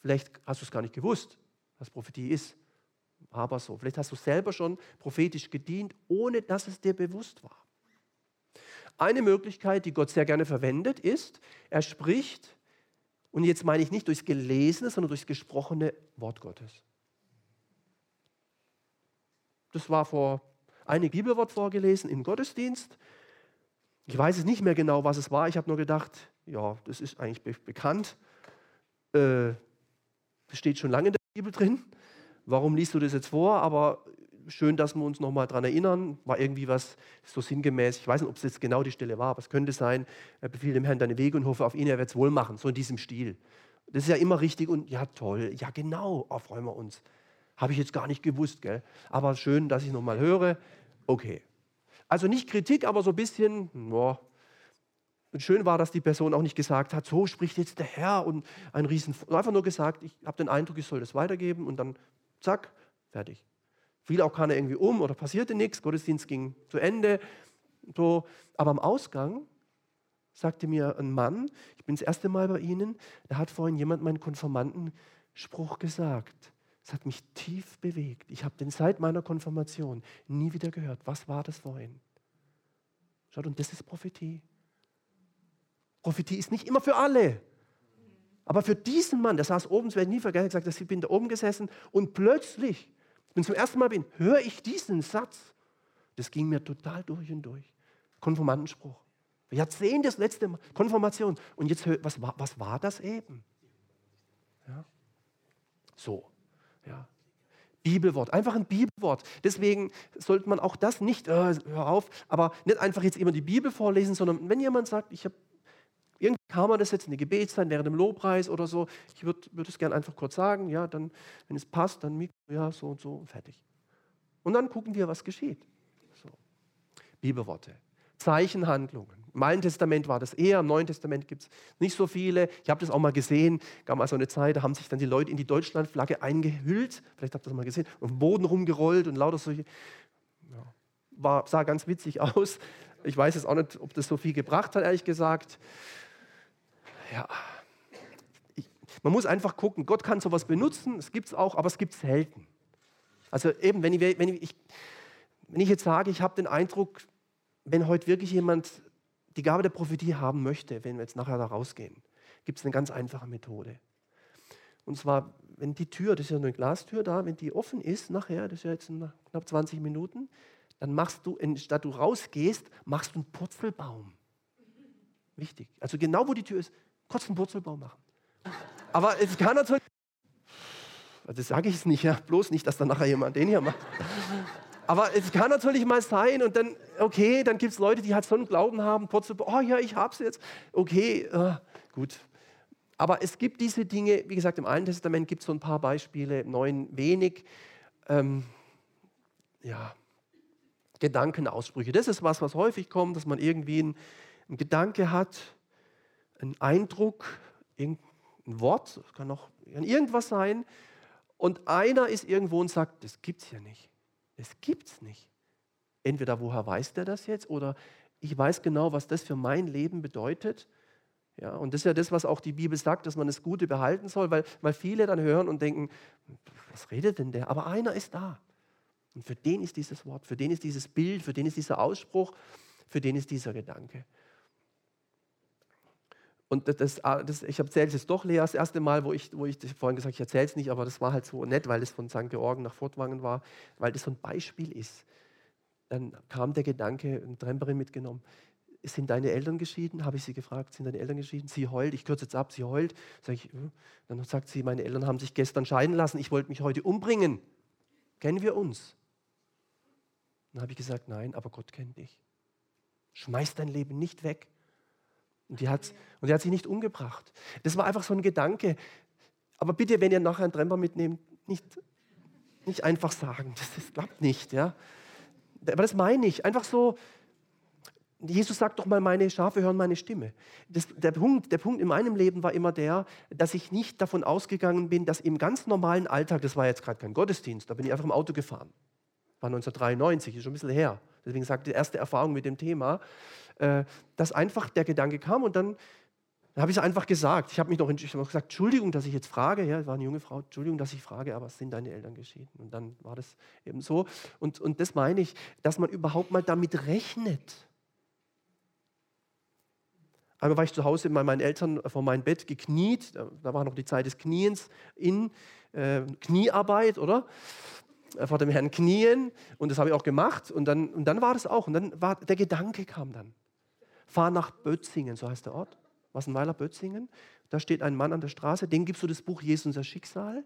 Speaker 1: Vielleicht hast du es gar nicht gewusst, was Prophetie ist. Aber so, vielleicht hast du selber schon prophetisch gedient, ohne dass es dir bewusst war. Eine Möglichkeit, die Gott sehr gerne verwendet, ist, er spricht und jetzt meine ich nicht durchs gelesene, sondern durchs gesprochene Wort Gottes. Das war vor einem Bibelwort vorgelesen im Gottesdienst. Ich weiß es nicht mehr genau, was es war. Ich habe nur gedacht, ja, das ist eigentlich be bekannt. Äh, das steht schon lange in der Bibel drin. Warum liest du das jetzt vor? Aber schön, dass wir uns nochmal daran erinnern. War irgendwie was so sinngemäß. Ich weiß nicht, ob es jetzt genau die Stelle war, aber es könnte sein, er befiehlt dem Herrn deine Wege und hoffe auf ihn, er wird es wohl machen. So in diesem Stil. Das ist ja immer richtig und ja, toll. Ja, genau, oh, freuen wir uns. Habe ich jetzt gar nicht gewusst, gell? Aber schön, dass ich nochmal höre. Okay. Also nicht Kritik, aber so ein bisschen, boah. Und schön war, dass die Person auch nicht gesagt hat, so spricht jetzt der Herr und ein Riesen. Einfach nur gesagt, ich habe den Eindruck, ich soll das weitergeben und dann zack, fertig fiel auch keiner irgendwie um oder passierte nichts, Gottesdienst ging zu Ende. So. Aber am Ausgang sagte mir ein Mann, ich bin das erste Mal bei Ihnen, da hat vorhin jemand meinen Konformantenspruch gesagt. Es hat mich tief bewegt. Ich habe den seit meiner Konfirmation nie wieder gehört. Was war das vorhin? Schaut, und das ist Prophetie. Prophetie ist nicht immer für alle. Aber für diesen Mann, der saß oben, das werde ich nie vergessen, gesagt, ich bin da oben gesessen und plötzlich wenn ich zum ersten Mal bin, höre ich diesen Satz. Das ging mir total durch und durch. Konformantenspruch. Jahrzehnte das letzte Mal. Konfirmation. Und jetzt, was war, was war das eben? Ja. So. Ja. Bibelwort, einfach ein Bibelwort. Deswegen sollte man auch das nicht, äh, hör auf, aber nicht einfach jetzt immer die Bibel vorlesen, sondern wenn jemand sagt, ich habe irgendwie kam man das jetzt in die Gebetszeit während dem Lobpreis oder so. Ich würde würd es gerne einfach kurz sagen. Ja, dann, wenn es passt, dann Mikro, ja, so und so und fertig. Und dann gucken wir, was geschieht. So. Bibelworte. Zeichenhandlungen. Im Alten Testament war das eher, im Neuen Testament gibt es nicht so viele. Ich habe das auch mal gesehen, gab mal so eine Zeit, da haben sich dann die Leute in die Deutschlandflagge eingehüllt, vielleicht habt ihr das mal gesehen, auf dem Boden rumgerollt und lauter solche. Ja, war, sah ganz witzig aus. Ich weiß jetzt auch nicht, ob das so viel gebracht hat, ehrlich gesagt. Ja, ich, man muss einfach gucken, Gott kann sowas benutzen, es gibt es auch, aber es gibt es selten. Also eben, wenn ich, wenn ich, wenn ich jetzt sage, ich habe den Eindruck, wenn heute wirklich jemand die Gabe der Prophetie haben möchte, wenn wir jetzt nachher da rausgehen, gibt es eine ganz einfache Methode. Und zwar, wenn die Tür, das ist ja eine Glastür da, wenn die offen ist nachher, das ist ja jetzt in knapp 20 Minuten, dann machst du, statt du rausgehst, machst du einen Purzelbaum. Wichtig. Also genau wo die Tür ist, kurz einen Purzelbaum machen. Aber es kann natürlich, das sage ich es nicht, ja, bloß nicht, dass dann nachher jemand den hier macht. Aber es kann natürlich mal sein und dann, okay, dann gibt es Leute, die halt so einen Glauben haben, oh ja, ich hab's jetzt. Okay, äh, gut. Aber es gibt diese Dinge, wie gesagt, im Alten Testament gibt es so ein paar Beispiele, im Neuen wenig. Ähm, ja, Gedankenausbrüche. Das ist was, was häufig kommt, dass man irgendwie einen Gedanke hat, einen Eindruck, irgendein Wort, es kann auch irgendwas sein, und einer ist irgendwo und sagt, das gibt es ja nicht. Das gibt es nicht. Entweder woher weiß der das jetzt oder ich weiß genau, was das für mein Leben bedeutet. Ja, und das ist ja das, was auch die Bibel sagt, dass man das Gute behalten soll, weil, weil viele dann hören und denken, was redet denn der? Aber einer ist da. Und für den ist dieses Wort, für den ist dieses Bild, für den ist dieser Ausspruch, für den ist dieser Gedanke. Und das, das, ich erzähle es doch Lea das erste Mal, wo ich, wo ich vorhin gesagt habe, ich erzähle es nicht, aber das war halt so nett, weil es von St. Georgen nach Fortwangen war, weil das so ein Beispiel ist. Dann kam der Gedanke, eine Tremperin mitgenommen, sind deine Eltern geschieden? Habe ich sie gefragt, sind deine Eltern geschieden? Sie heult, ich kürze jetzt ab, sie heult. Sag ich, hm. Dann sagt sie, meine Eltern haben sich gestern scheiden lassen, ich wollte mich heute umbringen. Kennen wir uns? Dann habe ich gesagt, nein, aber Gott kennt dich. Schmeiß dein Leben nicht weg. Und die, hat, und die hat sich nicht umgebracht. Das war einfach so ein Gedanke. Aber bitte, wenn ihr nachher einen Tremper mitnehmt, nicht, nicht einfach sagen, das, das klappt nicht. Ja? Aber das meine ich. Einfach so, Jesus sagt doch mal, meine Schafe hören meine Stimme. Das, der, Punkt, der Punkt in meinem Leben war immer der, dass ich nicht davon ausgegangen bin, dass im ganz normalen Alltag, das war jetzt gerade kein Gottesdienst, da bin ich einfach im Auto gefahren. War 1993, ist schon ein bisschen her. Deswegen sagt die erste Erfahrung mit dem Thema. Äh, dass einfach der Gedanke kam und dann habe ich es einfach gesagt. Ich habe mich noch, ich hab gesagt, Entschuldigung, dass ich jetzt frage. Ja, war eine junge Frau. Entschuldigung, dass ich frage, aber sind deine Eltern geschieden? Und dann war das eben so. Und, und das meine ich, dass man überhaupt mal damit rechnet. Einmal war ich zu Hause bei meinen Eltern vor meinem Bett gekniet. Da war noch die Zeit des Kniens in äh, Kniearbeit, oder? Äh, vor dem Herrn knien. Und das habe ich auch gemacht. Und dann, und dann war das auch. Und dann war der Gedanke kam dann fahr nach Bötzingen, so heißt der Ort. Wassenweiler Bötzingen. Da steht ein Mann an der Straße, dem gibst du das Buch Jesus unser Schicksal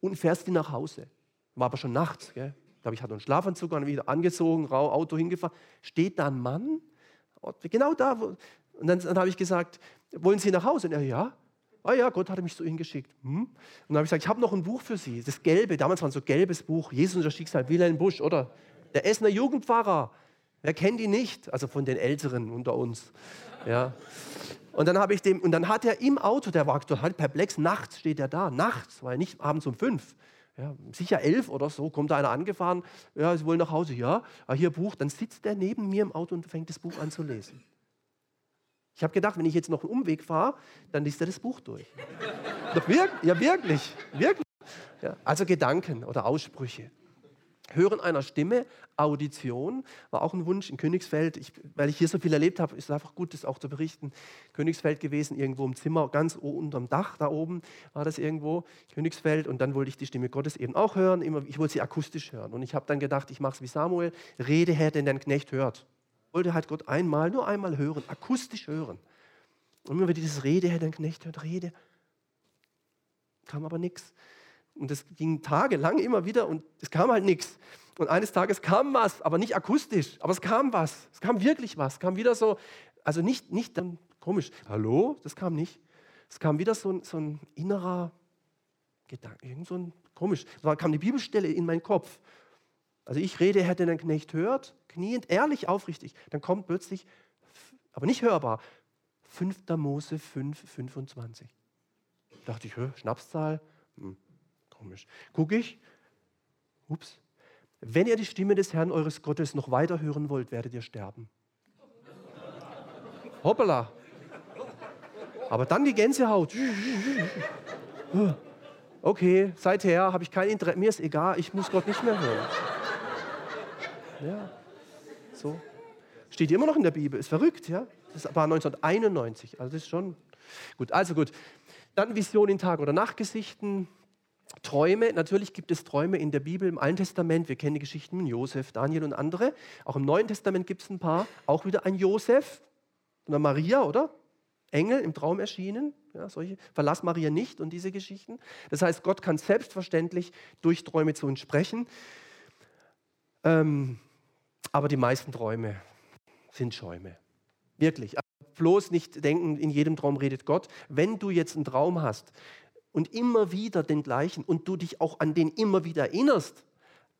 Speaker 1: und fährst ihn nach Hause. War aber schon nachts, gell? Ich glaube, ich hatte einen Schlafanzug an, wieder angezogen, rau, Auto hingefahren. Steht da ein Mann, genau da. Wo, und dann, dann habe ich gesagt, wollen Sie nach Hause? Und er, ja. Ah ja, Gott hatte mich zu Ihnen geschickt. Hm? Und dann habe ich gesagt, ich habe noch ein Buch für Sie. Das gelbe, damals war ein so gelbes Buch, Jesus unser Schicksal, Wilhelm Busch, oder? Der Essener Jugendpfarrer. Wer kennt ihn nicht? Also von den Älteren unter uns. Ja. Und dann habe ich dem, und dann hat er im Auto, der war total perplex, nachts steht er da, nachts, weil nicht abends um fünf. Ja, sicher elf oder so, kommt da einer angefahren, ja, sie wollen nach Hause, ja, ah, hier Buch, dann sitzt er neben mir im Auto und fängt das Buch an zu lesen. Ich habe gedacht, wenn ich jetzt noch einen Umweg fahre, dann liest er das Buch durch. Doch wirk ja, wirklich, wirklich. Ja, also Gedanken oder Aussprüche. Hören einer Stimme, Audition, war auch ein Wunsch in Königsfeld. Ich, weil ich hier so viel erlebt habe, ist es einfach gut, das auch zu berichten. Königsfeld gewesen, irgendwo im Zimmer, ganz unterm Dach, da oben war das irgendwo, Königsfeld. Und dann wollte ich die Stimme Gottes eben auch hören. Immer, ich wollte sie akustisch hören. Und ich habe dann gedacht, ich mache es wie Samuel, rede Herr, denn dein Knecht hört. Wollte halt Gott einmal, nur einmal hören, akustisch hören. Und immer wieder dieses Rede, Herr, dein Knecht hört, Rede. Kam aber nichts. Und es ging tagelang immer wieder und es kam halt nichts. Und eines Tages kam was, aber nicht akustisch, aber es kam was. Es kam wirklich was. Es kam wieder so, also nicht, nicht dann komisch, hallo, das kam nicht. Es kam wieder so, so ein innerer Gedanke, irgend so ein komisch. Da kam die Bibelstelle in meinen Kopf. Also ich rede, Herr, den ein Knecht hört, kniend, ehrlich, aufrichtig. Dann kommt plötzlich aber nicht hörbar. 5. Mose 5, 25. Da dachte ich, Schnapszahl? Hm, komisch. Guck ich, ups. Wenn ihr die Stimme des Herrn eures Gottes noch weiter hören wollt, werdet ihr sterben. Hoppala. Aber dann die Gänsehaut. Okay, seither habe ich kein Interesse. Mir ist egal, ich muss Gott nicht mehr hören. Ja, so. Steht immer noch in der Bibel, ist verrückt, ja. Das war 1991, also das ist schon gut. Also gut, dann Vision in Tag- oder Nachtgesichten, Träume. Natürlich gibt es Träume in der Bibel, im Alten Testament. Wir kennen die Geschichten von Josef, Daniel und andere. Auch im Neuen Testament gibt es ein paar. Auch wieder ein Josef, eine Maria, oder? Engel im Traum erschienen. Ja, solche. Verlass Maria nicht und diese Geschichten. Das heißt, Gott kann selbstverständlich durch Träume zu uns sprechen. Ähm, aber die meisten Träume sind Schäume. Wirklich. Also bloß nicht denken, in jedem Traum redet Gott. Wenn du jetzt einen Traum hast und immer wieder den gleichen und du dich auch an den immer wieder erinnerst,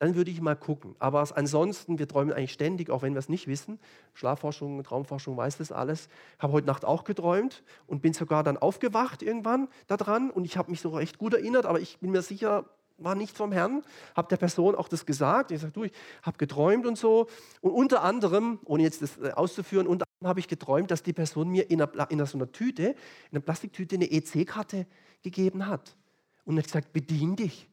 Speaker 1: dann würde ich mal gucken. Aber ansonsten, wir träumen eigentlich ständig, auch wenn wir es nicht wissen. Schlafforschung, Traumforschung weiß das alles. Ich habe heute Nacht auch geträumt und bin sogar dann aufgewacht irgendwann daran und ich habe mich so recht gut erinnert, aber ich bin mir sicher, war nicht vom Herrn, habe der Person auch das gesagt. Ich sage, du, ich habe geträumt und so. Und unter anderem, ohne jetzt das äh, auszuführen, unter anderem habe ich geträumt, dass die Person mir in einer, in einer so einer Tüte, in einer Plastiktüte, eine EC-Karte gegeben hat. Und hat gesagt, bedien dich.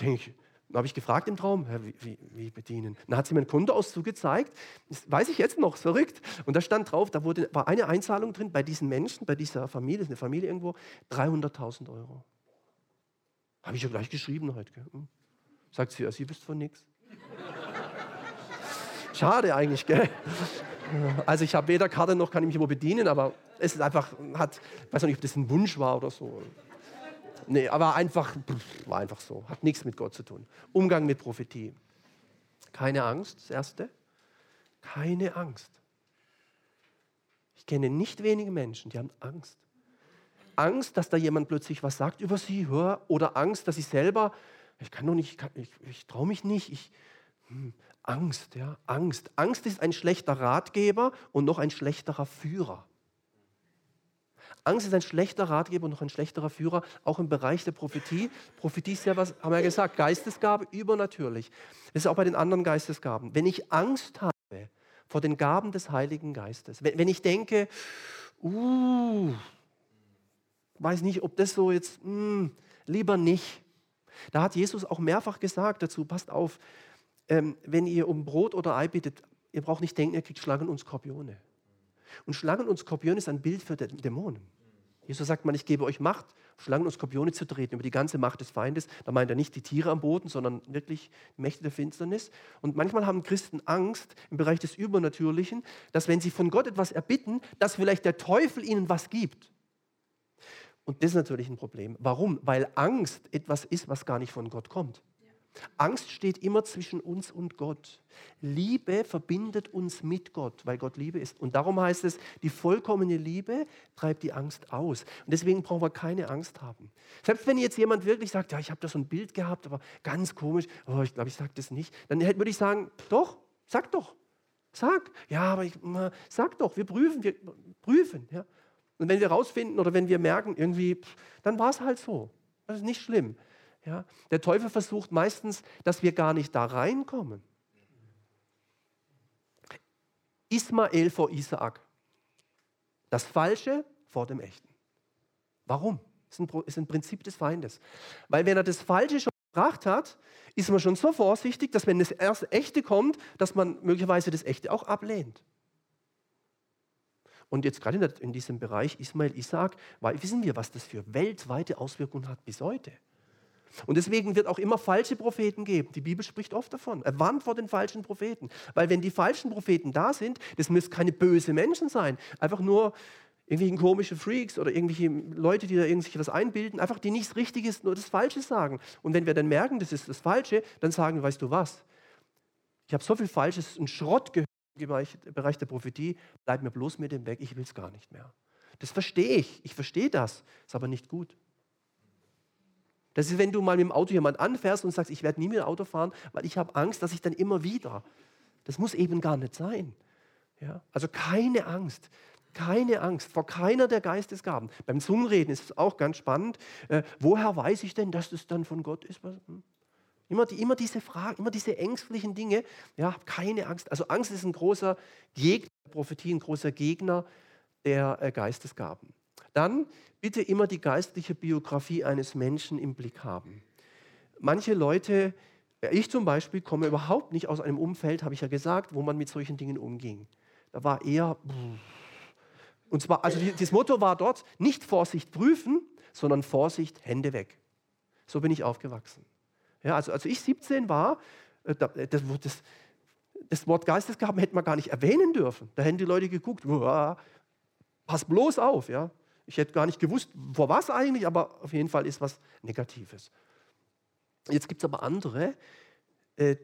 Speaker 1: Denke ich, dann habe ich gefragt im Traum, wie, wie, wie, bedienen? Dann hat sie mir einen Kontoauszug gezeigt, das weiß ich jetzt noch, verrückt. Und da stand drauf, da wurde, war eine Einzahlung drin bei diesen Menschen, bei dieser Familie, das ist eine Familie irgendwo, 300.000 Euro. Habe ich ja gleich geschrieben heute. Gell? Hm. Sagt sie, ja, sie wisst von nichts. Schade eigentlich, gell? Also ich habe weder Karte noch kann ich mich immer bedienen, aber es ist einfach, hat, weiß nicht, ob das ein Wunsch war oder so. Nee, aber einfach, war einfach so. Hat nichts mit Gott zu tun. Umgang mit Prophetie. Keine Angst, das Erste. Keine Angst. Ich kenne nicht wenige Menschen, die haben Angst. Angst, dass da jemand plötzlich was sagt über sie, oder Angst, dass sie selber, ich kann doch nicht, ich, ich, ich traue mich nicht, ich, hm, Angst, ja, Angst. Angst ist ein schlechter Ratgeber und noch ein schlechterer Führer. Angst ist ein schlechter Ratgeber und noch ein schlechterer Führer, auch im Bereich der Prophetie. Prophetie ist ja was, haben wir ja gesagt, Geistesgabe, übernatürlich. Das ist auch bei den anderen Geistesgaben. Wenn ich Angst habe vor den Gaben des Heiligen Geistes, wenn, wenn ich denke, uh, weiß nicht, ob das so jetzt, mh, hm, lieber nicht. Da hat Jesus auch mehrfach gesagt dazu, passt auf, ähm, wenn ihr um Brot oder Ei bittet, ihr braucht nicht denken, ihr kriegt Schlangen und Skorpione. Und Schlangen und Skorpione ist ein Bild für Dämonen. Jesus sagt mal, ich gebe euch Macht, Schlangen und Skorpione zu treten, über die ganze Macht des Feindes. Da meint er nicht die Tiere am Boden, sondern wirklich Mächte der Finsternis. Und manchmal haben Christen Angst im Bereich des Übernatürlichen, dass wenn sie von Gott etwas erbitten, dass vielleicht der Teufel ihnen was gibt. Und das ist natürlich ein Problem. Warum? Weil Angst etwas ist, was gar nicht von Gott kommt. Angst steht immer zwischen uns und Gott. Liebe verbindet uns mit Gott, weil Gott Liebe ist. Und darum heißt es, die vollkommene Liebe treibt die Angst aus. Und deswegen brauchen wir keine Angst haben. Selbst wenn jetzt jemand wirklich sagt, ja, ich habe da so ein Bild gehabt, aber ganz komisch, oh, ich glaube, ich sage das nicht, dann würde ich sagen, doch, sag doch. Sag. Ja, aber ich, sag doch, wir prüfen, wir prüfen. Ja. Und wenn wir rausfinden oder wenn wir merken, irgendwie, dann war es halt so. Das ist nicht schlimm. Ja? Der Teufel versucht meistens, dass wir gar nicht da reinkommen. Ismael vor Isaak. Das Falsche vor dem Echten. Warum? Das ist ein Prinzip des Feindes. Weil wenn er das Falsche schon gebracht hat, ist man schon so vorsichtig, dass wenn das erste Echte kommt, dass man möglicherweise das Echte auch ablehnt. Und jetzt gerade in diesem Bereich Ismael, Isaac, wissen wir, was das für weltweite Auswirkungen hat bis heute. Und deswegen wird auch immer falsche Propheten geben. Die Bibel spricht oft davon. Er warnt vor den falschen Propheten. Weil wenn die falschen Propheten da sind, das müssen keine böse Menschen sein. Einfach nur irgendwelche komische Freaks oder irgendwelche Leute, die da irgendwie was einbilden, einfach die nichts Richtiges, nur das Falsche sagen. Und wenn wir dann merken, das ist das Falsche, dann sagen wir, weißt du was? Ich habe so viel Falsches und Schrott gehört im Bereich der Prophetie, bleib mir bloß mit dem weg, ich will es gar nicht mehr. Das verstehe ich, ich verstehe das, ist aber nicht gut. Das ist, wenn du mal mit dem Auto jemand anfährst und sagst, ich werde nie mehr Auto fahren, weil ich habe Angst, dass ich dann immer wieder. Das muss eben gar nicht sein. Ja? Also keine Angst. keine Angst vor keiner der Geistesgaben. Beim Zungenreden ist es auch ganz spannend. Äh, woher weiß ich denn, dass das dann von Gott ist? Hm? Immer, die, immer diese Fragen, immer diese ängstlichen Dinge. Ja, keine Angst. Also Angst ist ein großer Gegner der Prophetie, ein großer Gegner der äh, Geistesgaben. Dann bitte immer die geistliche Biografie eines Menschen im Blick haben. Manche Leute, ich zum Beispiel, komme überhaupt nicht aus einem Umfeld, habe ich ja gesagt, wo man mit solchen Dingen umging. Da war eher. Und zwar, also das Motto war dort nicht Vorsicht prüfen, sondern Vorsicht, Hände weg. So bin ich aufgewachsen. Ja, also als ich 17 war, äh, das, das, das Wort Geistesgaben hätte man gar nicht erwähnen dürfen. Da hätten die Leute geguckt, pass bloß auf. Ja? Ich hätte gar nicht gewusst, vor was eigentlich, aber auf jeden Fall ist was Negatives. Jetzt gibt es aber andere, äh,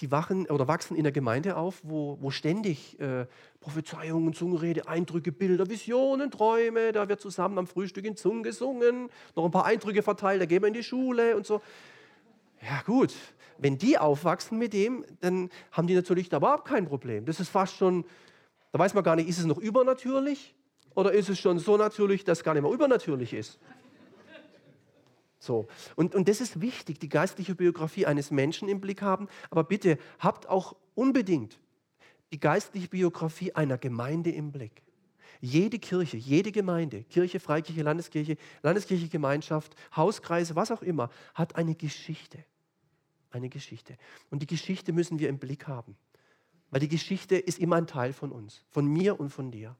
Speaker 1: die wachen oder wachsen in der Gemeinde auf, wo, wo ständig äh, Prophezeiungen, Zungenrede, Eindrücke, Bilder, Visionen, Träume, da wird zusammen am Frühstück in Zungen gesungen, noch ein paar Eindrücke verteilt, da gehen wir in die Schule und so. Ja gut, wenn die aufwachsen mit dem, dann haben die natürlich da überhaupt kein Problem. Das ist fast schon, da weiß man gar nicht, ist es noch übernatürlich oder ist es schon so natürlich, dass es gar nicht mehr übernatürlich ist? So. Und, und das ist wichtig, die geistliche Biografie eines Menschen im Blick haben. Aber bitte habt auch unbedingt die geistliche Biografie einer Gemeinde im Blick. Jede Kirche, jede Gemeinde, Kirche, Freikirche, Landeskirche, Landeskirche, Gemeinschaft, Hauskreise, was auch immer, hat eine Geschichte. Eine Geschichte. Und die Geschichte müssen wir im Blick haben. Weil die Geschichte ist immer ein Teil von uns, von mir und von dir.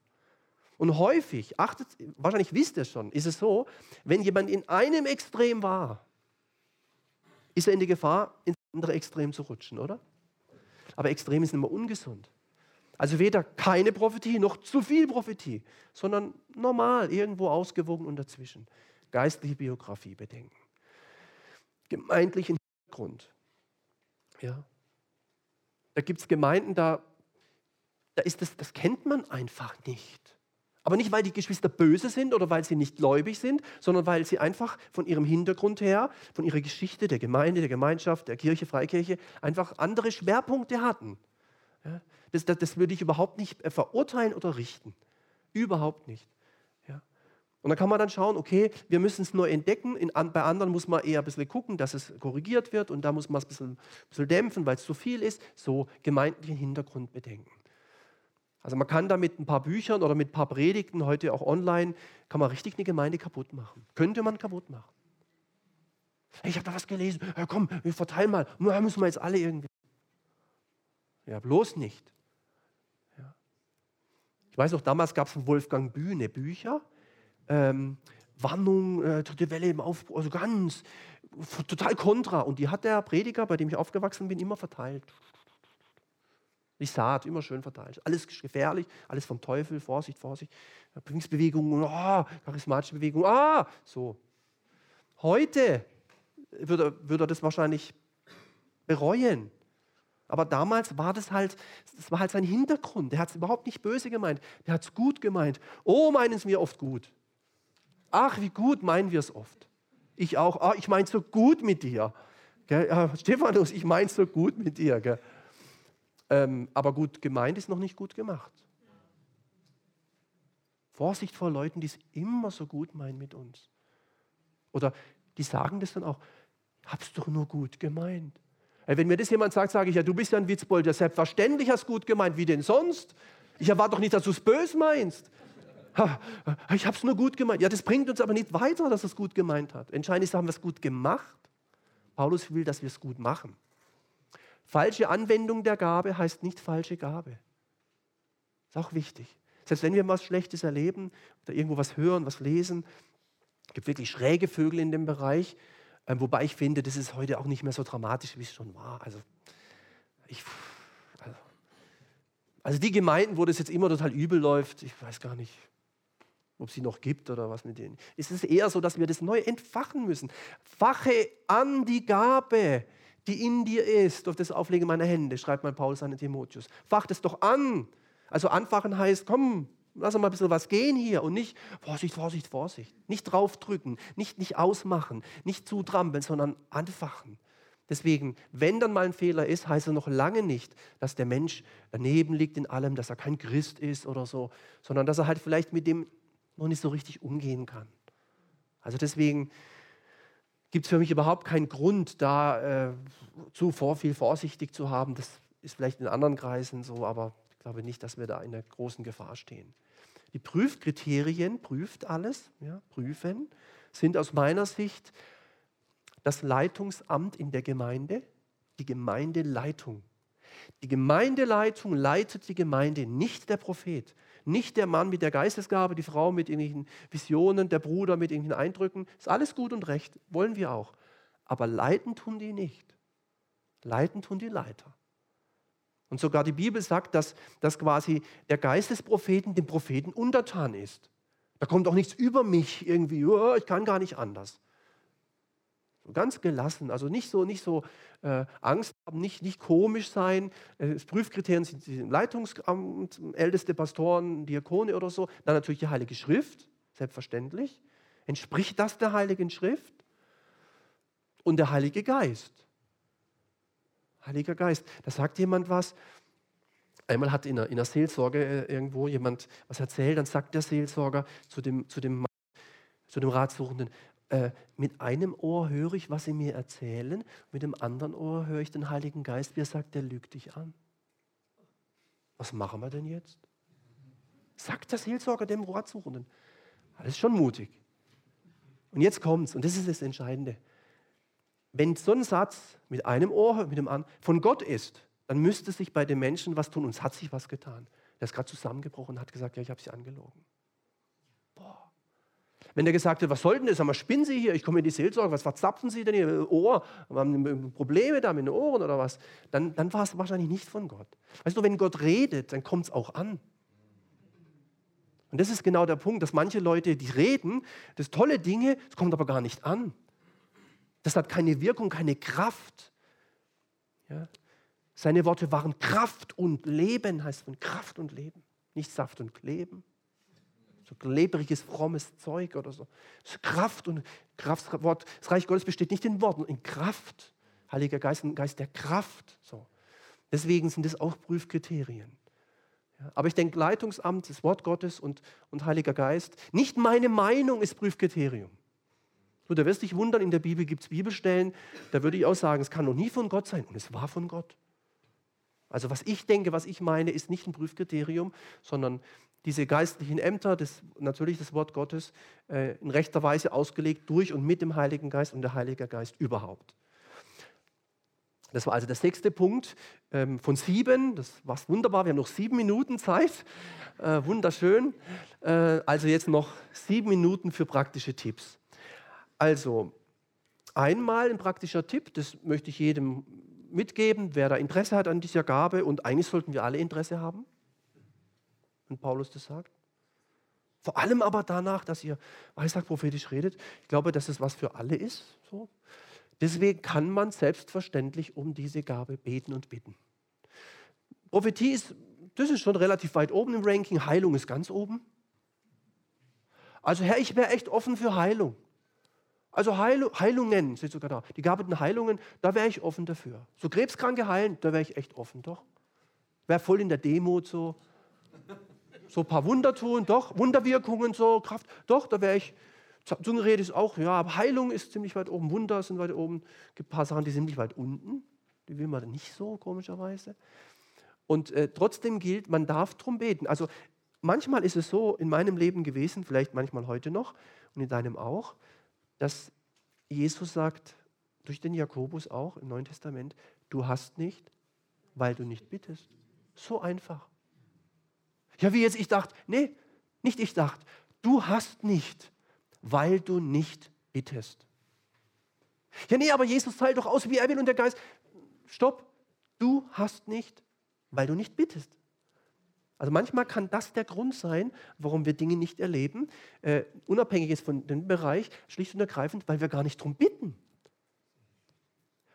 Speaker 1: Und häufig, achtet, wahrscheinlich wisst ihr schon, ist es so, wenn jemand in einem Extrem war, ist er in die Gefahr, ins andere Extrem zu rutschen, oder? Aber Extrem ist immer ungesund. Also weder keine Prophetie noch zu viel Prophetie, sondern normal, irgendwo ausgewogen und dazwischen. Geistliche Biografie bedenken. Gemeindlichen Hintergrund. Ja. Da gibt es Gemeinden, da, da ist das, das kennt man einfach nicht. Aber nicht, weil die Geschwister böse sind oder weil sie nicht gläubig sind, sondern weil sie einfach von ihrem Hintergrund her, von ihrer Geschichte, der Gemeinde, der Gemeinschaft, der Kirche, Freikirche, einfach andere Schwerpunkte hatten. Ja, das, das, das, würde ich überhaupt nicht äh, verurteilen oder richten. Überhaupt nicht. Und dann kann man dann schauen, okay, wir müssen es neu entdecken. In, bei anderen muss man eher ein bisschen gucken, dass es korrigiert wird und da muss man es ein bisschen, ein bisschen dämpfen, weil es zu viel ist. So gemeindlichen Hintergrund bedenken. Also man kann da mit ein paar Büchern oder mit ein paar Predigten, heute auch online, kann man richtig eine Gemeinde kaputt machen. Könnte man kaputt machen. Ich habe da was gelesen. Ja, komm, wir verteilen mal. Da müssen wir jetzt alle irgendwie. Ja, bloß nicht. Ich weiß noch, damals gab es von Wolfgang Bühne Bücher. Ähm, Warnung, äh, dritte Welle im Aufbruch, also ganz total kontra. Und die hat der Prediger, bei dem ich aufgewachsen bin, immer verteilt. Die Saat immer schön verteilt. Alles gefährlich, alles vom Teufel, Vorsicht, Vorsicht. Pfingstbewegungen, oh, charismatische Bewegungen, ah, so. Heute würde er, würde er das wahrscheinlich bereuen. Aber damals war das halt, das war halt sein Hintergrund. Der hat es überhaupt nicht böse gemeint. Der hat es gut gemeint. Oh, meinen es wir oft gut. Ach, wie gut meinen wir es oft. Ich auch. Ah, ich meine so gut mit dir. Ja, Stephanus, ich meine so gut mit dir. Ähm, aber gut gemeint ist noch nicht gut gemacht. Vorsicht vor Leuten, die es immer so gut meinen mit uns. Oder die sagen das dann auch, hab's doch nur gut gemeint. Wenn mir das jemand sagt, sage ich, ja, du bist ja ein Witzbold, ja, selbstverständlich hast gut gemeint, wie denn sonst? Ich erwarte doch nicht, dass du es böse meinst. Ich habe es nur gut gemeint. Ja, das bringt uns aber nicht weiter, dass er es gut gemeint hat. Entscheidend ist, haben wir es gut gemacht. Paulus will, dass wir es gut machen. Falsche Anwendung der Gabe heißt nicht falsche Gabe. Ist auch wichtig. Selbst wenn wir was Schlechtes erleben oder irgendwo was hören, was lesen, es gibt wirklich schräge Vögel in dem Bereich, äh, wobei ich finde, das ist heute auch nicht mehr so dramatisch, wie es schon war. Also, ich, also, also die Gemeinden, wo das jetzt immer total übel läuft, ich weiß gar nicht, ob es sie noch gibt oder was mit denen. Es ist eher so, dass wir das neu entfachen müssen. Fache an die Gabe die in dir ist, durch das Auflegen meiner Hände, schreibt mein Paulus an Timotheus. Fach das doch an. Also anfachen heißt, komm, lass mal ein bisschen was gehen hier und nicht Vorsicht, Vorsicht, Vorsicht. Nicht draufdrücken, nicht, nicht ausmachen, nicht zutrampeln, sondern anfachen. Deswegen, wenn dann mal ein Fehler ist, heißt er noch lange nicht, dass der Mensch daneben liegt in allem, dass er kein Christ ist oder so, sondern dass er halt vielleicht mit dem noch nicht so richtig umgehen kann. Also deswegen gibt es für mich überhaupt keinen Grund, da äh, zu vor viel vorsichtig zu haben. Das ist vielleicht in anderen Kreisen so, aber ich glaube nicht, dass wir da in der großen Gefahr stehen. Die Prüfkriterien, prüft alles, ja, prüfen, sind aus meiner Sicht das Leitungsamt in der Gemeinde, die Gemeindeleitung. Die Gemeindeleitung leitet die Gemeinde, nicht der Prophet, nicht der Mann mit der Geistesgabe, die Frau mit irgendwelchen Visionen, der Bruder mit irgendwelchen Eindrücken. Ist alles gut und recht, wollen wir auch. Aber leiten tun die nicht. Leiten tun die Leiter. Und sogar die Bibel sagt, dass, dass quasi der Geist des Propheten dem Propheten untertan ist. Da kommt auch nichts über mich irgendwie, oh, ich kann gar nicht anders. Ganz gelassen, also nicht so, nicht so äh, Angst haben, nicht, nicht komisch sein. Äh, das Prüfkriterien sind die Leitungsamt, älteste Pastoren, Diakone oder so. Dann natürlich die Heilige Schrift, selbstverständlich. Entspricht das der Heiligen Schrift? Und der Heilige Geist. Heiliger Geist. Da sagt jemand was. Einmal hat in der, in der Seelsorge äh, irgendwo jemand was erzählt, dann sagt der Seelsorger zu dem, zu dem, zu dem Ratsuchenden, äh, mit einem Ohr höre ich, was sie mir erzählen, mit dem anderen Ohr höre ich den Heiligen Geist, wie er sagt, der lügt dich an. Was machen wir denn jetzt? Sagt der Seelsorger dem Ratsuchenden. Das ist schon mutig. Und jetzt kommt's, und das ist das Entscheidende. Wenn so ein Satz mit einem Ohr, mit dem anderen von Gott ist, dann müsste sich bei den Menschen was tun. Und es hat sich was getan. Der ist gerade zusammengebrochen und hat gesagt, ja, ich habe sie angelogen. Wenn der gesagt hat, was soll denn das? Sag spinnen Sie hier? Ich komme in die Seelsorge. Was verzapfen Sie denn hier? Ohr? Haben Probleme da mit den Ohren oder was? Dann, dann war es wahrscheinlich nicht von Gott. Weißt du, wenn Gott redet, dann kommt es auch an. Und das ist genau der Punkt, dass manche Leute, die reden, das tolle Dinge, es kommt aber gar nicht an. Das hat keine Wirkung, keine Kraft. Ja? Seine Worte waren Kraft und Leben, heißt von Kraft und Leben, nicht Saft und Leben so klebriges, frommes Zeug oder so. Das Kraft und Kraftwort. Das Reich Gottes besteht nicht in Worten, in Kraft. Heiliger Geist, ein Geist der Kraft. So. Deswegen sind es auch Prüfkriterien. Ja, aber ich denke, Leitungsamt, das Wort Gottes und, und Heiliger Geist, nicht meine Meinung ist Prüfkriterium. Du, da wirst dich wundern, in der Bibel gibt es Bibelstellen, da würde ich auch sagen, es kann noch nie von Gott sein und es war von Gott. Also was ich denke, was ich meine, ist nicht ein Prüfkriterium, sondern diese geistlichen Ämter, das, natürlich das Wort Gottes, äh, in rechter Weise ausgelegt durch und mit dem Heiligen Geist und der Heilige Geist überhaupt. Das war also der sechste Punkt ähm, von sieben. Das war wunderbar. Wir haben noch sieben Minuten Zeit. Äh, wunderschön. Äh, also jetzt noch sieben Minuten für praktische Tipps. Also einmal ein praktischer Tipp, das möchte ich jedem mitgeben, wer da Interesse hat an dieser Gabe. Und eigentlich sollten wir alle Interesse haben wenn Paulus das sagt. Vor allem aber danach, dass ihr weissagt prophetisch redet. Ich glaube, dass es was für alle ist. So. Deswegen kann man selbstverständlich um diese Gabe beten und bitten. Prophetie ist, das ist schon relativ weit oben im Ranking. Heilung ist ganz oben. Also Herr, ich wäre echt offen für Heilung. Also Heil, Heilungen, steht sogar da. Die Gabe den Heilungen, da wäre ich offen dafür. So Krebskranke heilen, da wäre ich echt offen, doch. Wäre voll in der Demut so so ein paar Wunder tun, doch, Wunderwirkungen, so Kraft, doch, da wäre ich. Zungenrede ist auch, ja, aber Heilung ist ziemlich weit oben, Wunder sind weit oben. Es gibt ein paar Sachen, die sind nicht weit unten. Die will man nicht so, komischerweise. Und äh, trotzdem gilt, man darf drum beten. Also manchmal ist es so in meinem Leben gewesen, vielleicht manchmal heute noch und in deinem auch, dass Jesus sagt, durch den Jakobus auch im Neuen Testament, du hast nicht, weil du nicht bittest. So einfach. Ja, wie jetzt ich dachte, nee, nicht ich dachte, du hast nicht, weil du nicht bittest. Ja, nee, aber Jesus teilt doch aus, wie er will und der Geist. Stopp, du hast nicht, weil du nicht bittest. Also manchmal kann das der Grund sein, warum wir Dinge nicht erleben, äh, unabhängig ist von dem Bereich, schlicht und ergreifend, weil wir gar nicht darum bitten.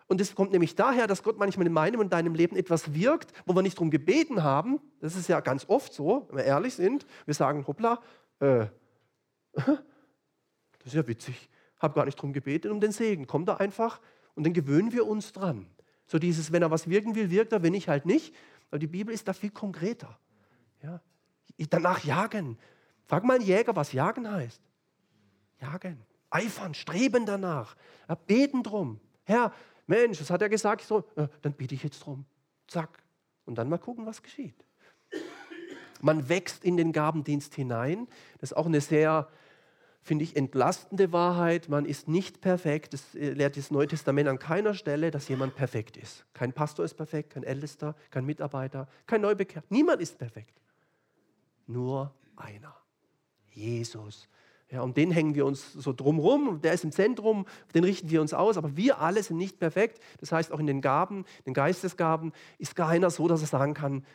Speaker 1: Und es kommt nämlich daher, dass Gott manchmal in meinem und deinem Leben etwas wirkt, wo wir nicht darum gebeten haben. Das ist ja ganz oft so, wenn wir ehrlich sind. Wir sagen, hoppla, äh, das ist ja witzig, habe gar nicht darum gebeten um den Segen. Kommt da einfach Und dann gewöhnen wir uns dran. So dieses, wenn er was wirken will, wirkt er, wenn ich halt nicht. Aber die Bibel ist da viel konkreter. Ja? Danach jagen. Frag mal einen Jäger, was jagen heißt. Jagen. Eifern, streben danach. Ja, beten drum. Herr, Mensch, das hat er gesagt, so, ja, dann biete ich jetzt drum. Zack. Und dann mal gucken, was geschieht. Man wächst in den Gabendienst hinein. Das ist auch eine sehr, finde ich, entlastende Wahrheit. Man ist nicht perfekt. Das äh, lehrt das Neue Testament an keiner Stelle, dass jemand perfekt ist. Kein Pastor ist perfekt, kein Ältester, kein Mitarbeiter, kein Neubekehrter. Niemand ist perfekt. Nur einer. Jesus. Ja, um den hängen wir uns so drumrum, der ist im Zentrum, den richten wir uns aus, aber wir alle sind nicht perfekt. Das heißt, auch in den Gaben, den Geistesgaben, ist keiner so, dass er sagen kann,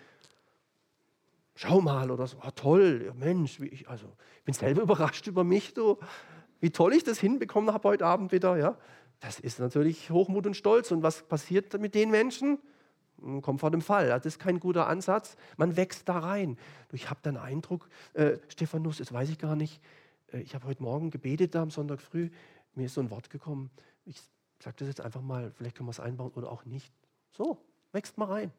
Speaker 1: schau mal oder so, oh, toll, Mensch, ich, also, ich bin selber überrascht über mich, du, wie toll ich das hinbekommen habe heute Abend wieder. Ja? Das ist natürlich Hochmut und Stolz. Und was passiert mit den Menschen? Hm, kommt vor dem Fall. Das ist kein guter Ansatz. Man wächst da rein. Ich habe den Eindruck, äh, Stephanus, das weiß ich gar nicht, ich habe heute Morgen gebetet da am Sonntag früh, mir ist so ein Wort gekommen. Ich sage das jetzt einfach mal, vielleicht können wir es einbauen oder auch nicht. So, wächst mal rein.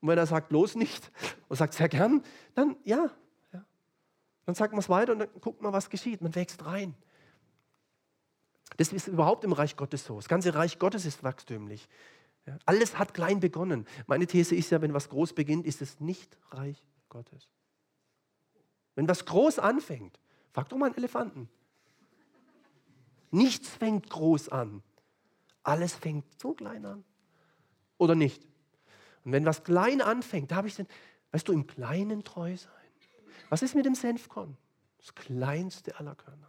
Speaker 1: Und wenn er sagt, bloß nicht, und sagt sehr gern, dann ja. ja. Dann sagt man es weiter und dann guckt man, was geschieht. Man wächst rein. Das ist überhaupt im Reich Gottes so. Das ganze Reich Gottes ist wachstümlich. Ja. Alles hat klein begonnen. Meine These ist ja, wenn was groß beginnt, ist es nicht Reich Gottes. Wenn was groß anfängt, Frag doch mal einen Elefanten. Nichts fängt groß an. Alles fängt so klein an. Oder nicht? Und wenn was klein anfängt, da habe ich den, weißt du, im Kleinen treu sein. Was ist mit dem Senfkorn? Das kleinste aller Körner.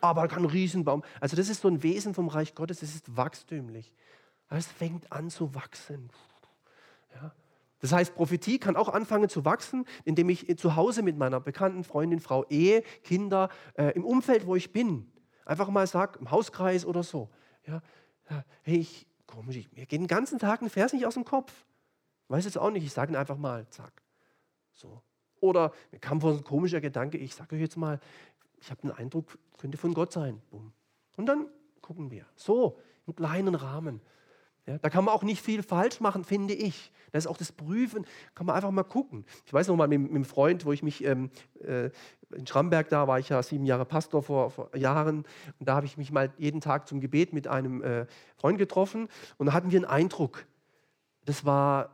Speaker 1: Aber kann ein Riesenbaum. Also das ist so ein Wesen vom Reich Gottes, das ist wachstümlich. Es fängt an zu wachsen. Ja. Das heißt, Prophetie kann auch anfangen zu wachsen, indem ich zu Hause mit meiner bekannten Freundin, Frau, Ehe, Kinder, äh, im Umfeld, wo ich bin, einfach mal sage, im Hauskreis oder so. Ja, hey, ich, komisch, ich, mir geht den ganzen Tag ein Vers nicht aus dem Kopf. Weiß es auch nicht, ich sage ihn einfach mal, zack. So. Oder mir kam vor ein komischer Gedanke, ich sage euch jetzt mal, ich habe den Eindruck, könnte von Gott sein. Bumm. Und dann gucken wir. So, im kleinen Rahmen. Ja, da kann man auch nicht viel falsch machen, finde ich. Das ist auch das Prüfen, kann man einfach mal gucken. Ich weiß noch mal mit, mit einem Freund, wo ich mich ähm, äh, in Schramberg, da war ich ja sieben Jahre Pastor vor, vor Jahren, und da habe ich mich mal jeden Tag zum Gebet mit einem äh, Freund getroffen und da hatten wir einen Eindruck. Das war,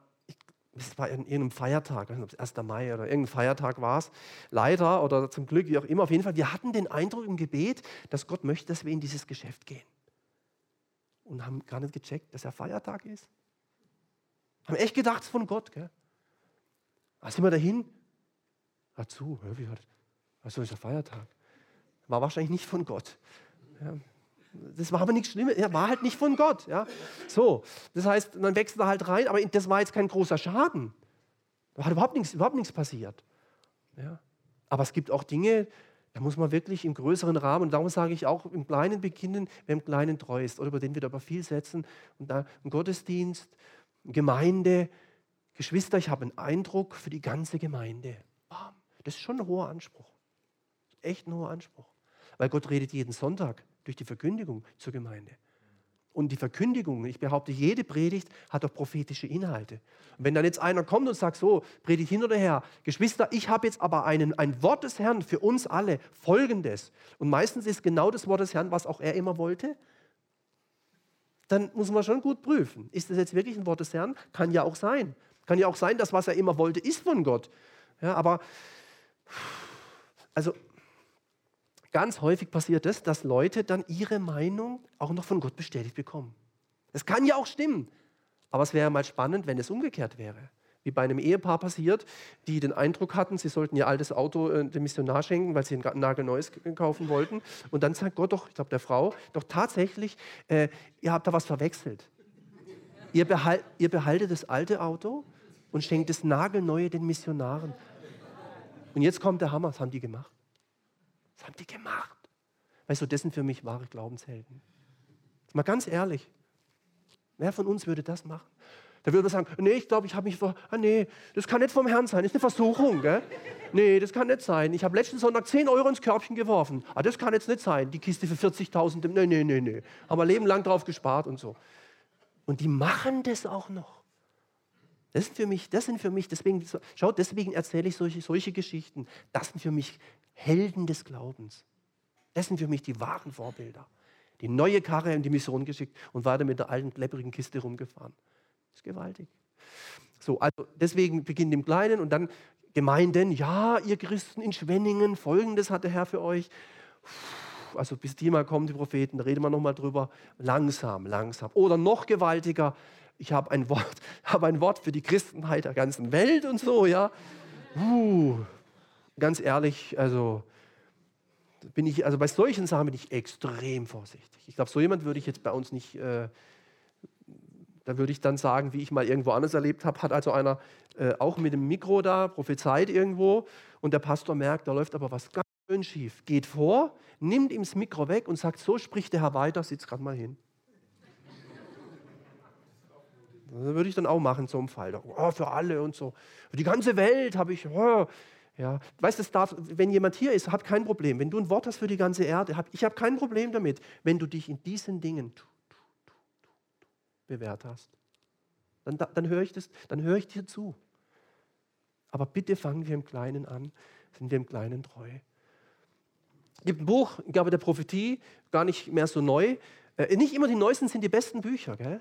Speaker 1: das war in irgendeinem Feiertag, ich weiß nicht, ob es 1. Mai oder irgendein Feiertag war es, leider oder zum Glück, wie auch immer, auf jeden Fall, wir hatten den Eindruck im Gebet, dass Gott möchte, dass wir in dieses Geschäft gehen und haben gar nicht gecheckt, dass er Feiertag ist. Haben echt gedacht, es ist von Gott. Gell? Da sind wir dahin. Dazu, wie hat, also ist der Feiertag. War wahrscheinlich nicht von Gott. Ja, das war aber nichts Schlimmes. Er war halt nicht von Gott. Ja? So, das heißt, dann wächst er halt rein, aber das war jetzt kein großer Schaden. Da hat überhaupt nichts, überhaupt nichts passiert. Ja? Aber es gibt auch Dinge, da muss man wirklich im größeren Rahmen, und darum sage ich auch, im Kleinen beginnen, wer im Kleinen treu ist, oder über den wir aber viel setzen. Und da ein Gottesdienst, Gemeinde, Geschwister, ich habe einen Eindruck für die ganze Gemeinde. Das ist schon ein hoher Anspruch. Echt ein hoher Anspruch. Weil Gott redet jeden Sonntag durch die Verkündigung zur Gemeinde. Und die Verkündigung, ich behaupte, jede Predigt hat auch prophetische Inhalte. Und wenn dann jetzt einer kommt und sagt, so, Predigt hin oder her, Geschwister, ich habe jetzt aber einen, ein Wort des Herrn für uns alle, folgendes. Und meistens ist genau das Wort des Herrn, was auch er immer wollte. Dann muss man schon gut prüfen. Ist das jetzt wirklich ein Wort des Herrn? Kann ja auch sein. Kann ja auch sein, dass was er immer wollte, ist von Gott. Ja, aber, also Ganz häufig passiert es, dass Leute dann ihre Meinung auch noch von Gott bestätigt bekommen. Das kann ja auch stimmen. Aber es wäre mal spannend, wenn es umgekehrt wäre. Wie bei einem Ehepaar passiert, die den Eindruck hatten, sie sollten ihr altes Auto äh, dem Missionar schenken, weil sie ein nagelneues kaufen wollten. Und dann sagt Gott doch, ich glaube der Frau, doch tatsächlich, äh, ihr habt da was verwechselt. Ihr, behal ihr behaltet das alte Auto und schenkt das nagelneue den Missionaren. Und jetzt kommt der Hammer, das haben die gemacht. Was haben die gemacht? Weißt du, das sind für mich wahre Glaubenshelden. Mal ganz ehrlich, wer von uns würde das machen? Da würde man sagen, nee, ich glaube, ich habe mich vor, ah, nee, das kann nicht vom Herrn sein, das ist eine Versuchung, gell? Nee, das kann nicht sein. Ich habe letzten Sonntag 10 Euro ins Körbchen geworfen. Ah, das kann jetzt nicht sein. Die Kiste für 40.000, nee, nee, nee, nee. Haben wir Leben lang drauf gespart und so. Und die machen das auch noch. Das sind für mich, das sind für mich, deswegen, schaut, deswegen erzähle ich solche, solche Geschichten. Das sind für mich Helden des Glaubens. Das sind für mich die wahren Vorbilder. Die neue Karre in die Mission geschickt und weiter mit der alten, klepprigen Kiste rumgefahren. Das ist gewaltig. So, also deswegen beginnt im Kleinen und dann Gemeinden, ja, ihr Christen in Schwenningen, folgendes hat der Herr für euch. Also bis die mal kommen, die Propheten, da reden wir nochmal drüber. Langsam, langsam. Oder noch gewaltiger, ich habe ein Wort, habe ein Wort für die Christenheit der ganzen Welt und so, ja. Uh, ganz ehrlich, also bin ich, also bei solchen Sachen bin ich extrem vorsichtig. Ich glaube, so jemand würde ich jetzt bei uns nicht, äh, da würde ich dann sagen, wie ich mal irgendwo anders erlebt habe, hat also einer äh, auch mit dem Mikro da prophezeit irgendwo und der Pastor merkt, da läuft aber was ganz schön schief. Geht vor, nimmt ihm das Mikro weg und sagt, so spricht der Herr weiter, sitzt gerade mal hin. Das würde ich dann auch machen, so einem Fall. Oh, für alle und so. Für die ganze Welt habe ich, oh, ja, weißt du, darf, wenn jemand hier ist, hat kein Problem. Wenn du ein Wort hast für die ganze Erde, hab, ich habe kein Problem damit, wenn du dich in diesen Dingen tu, tu, tu, bewährt hast. Dann, dann höre ich, hör ich dir zu. Aber bitte fangen wir im Kleinen an, sind wir im Kleinen treu. Es gibt ein Buch, ich glaube, der Prophetie, gar nicht mehr so neu. Äh, nicht immer die neuesten sind die besten Bücher, gell?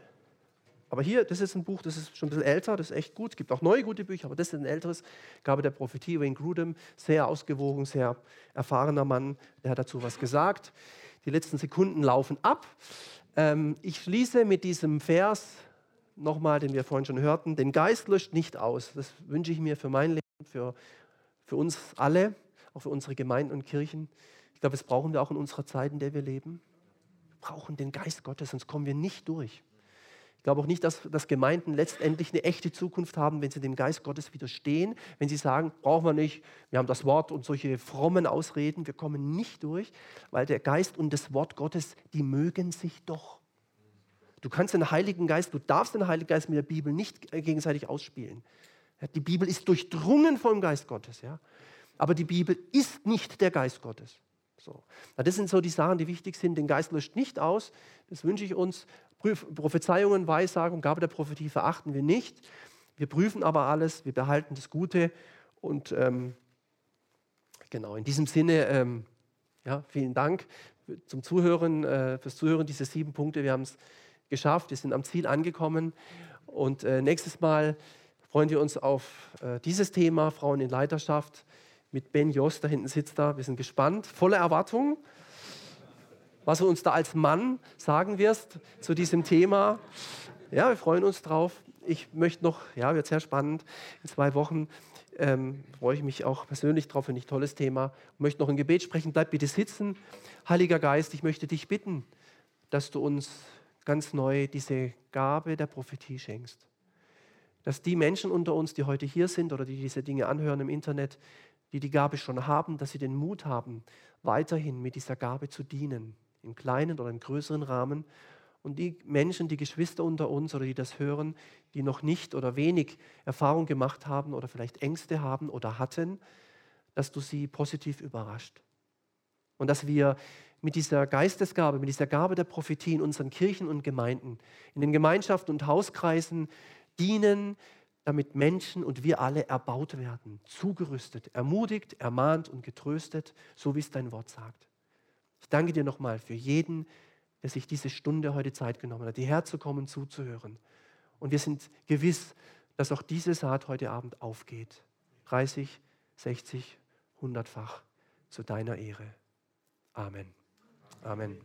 Speaker 1: Aber hier, das ist ein Buch, das ist schon ein bisschen älter, das ist echt gut. Es gibt auch neue gute Bücher, aber das ist ein älteres. Gabe der Prophetie, Wayne Grudem, sehr ausgewogen, sehr erfahrener Mann, der hat dazu was gesagt. Die letzten Sekunden laufen ab. Ähm, ich schließe mit diesem Vers nochmal, den wir vorhin schon hörten. Den Geist löscht nicht aus. Das wünsche ich mir für mein Leben, für, für uns alle, auch für unsere Gemeinden und Kirchen. Ich glaube, das brauchen wir auch in unserer Zeit, in der wir leben. Wir brauchen den Geist Gottes, sonst kommen wir nicht durch. Ich glaube auch nicht, dass, dass Gemeinden letztendlich eine echte Zukunft haben, wenn sie dem Geist Gottes widerstehen, wenn sie sagen, brauchen wir nicht, wir haben das Wort und solche frommen Ausreden, wir kommen nicht durch, weil der Geist und das Wort Gottes, die mögen sich doch. Du kannst den Heiligen Geist, du darfst den Heiligen Geist mit der Bibel nicht gegenseitig ausspielen. Die Bibel ist durchdrungen vom Geist Gottes, ja. Aber die Bibel ist nicht der Geist Gottes. So. Das sind so die Sachen, die wichtig sind. Den Geist löscht nicht aus. Das wünsche ich uns. Prophezeiungen, Weissagung, Gabe der Prophetie verachten wir nicht. Wir prüfen aber alles, wir behalten das Gute. Und ähm, genau, in diesem Sinne, ähm, ja, vielen Dank zum Zuhören, äh, fürs Zuhören, diese sieben Punkte. Wir haben es geschafft, wir sind am Ziel angekommen. Und äh, nächstes Mal freuen wir uns auf äh, dieses Thema, Frauen in Leiterschaft, mit Ben Jos, da hinten sitzt da. Wir sind gespannt, voller Erwartung was du uns da als Mann sagen wirst zu diesem Thema. Ja, wir freuen uns drauf. Ich möchte noch, ja, wird sehr spannend, in zwei Wochen ähm, freue ich mich auch persönlich drauf, finde ich ein tolles Thema. Ich möchte noch ein Gebet sprechen, bleib bitte sitzen. Heiliger Geist, ich möchte dich bitten, dass du uns ganz neu diese Gabe der Prophetie schenkst. Dass die Menschen unter uns, die heute hier sind oder die diese Dinge anhören im Internet, die die Gabe schon haben, dass sie den Mut haben, weiterhin mit dieser Gabe zu dienen im kleinen oder im größeren Rahmen. Und die Menschen, die Geschwister unter uns oder die das hören, die noch nicht oder wenig Erfahrung gemacht haben oder vielleicht Ängste haben oder hatten, dass du sie positiv überrascht. Und dass wir mit dieser Geistesgabe, mit dieser Gabe der Prophetie in unseren Kirchen und Gemeinden, in den Gemeinschaften und Hauskreisen dienen, damit Menschen und wir alle erbaut werden, zugerüstet, ermutigt, ermahnt und getröstet, so wie es dein Wort sagt. Ich danke dir nochmal für jeden, der sich diese Stunde heute Zeit genommen hat, hierher zu kommen, zuzuhören. Und wir sind gewiss, dass auch diese Saat heute Abend aufgeht. 30, 60, 100-fach zu deiner Ehre. Amen. Amen.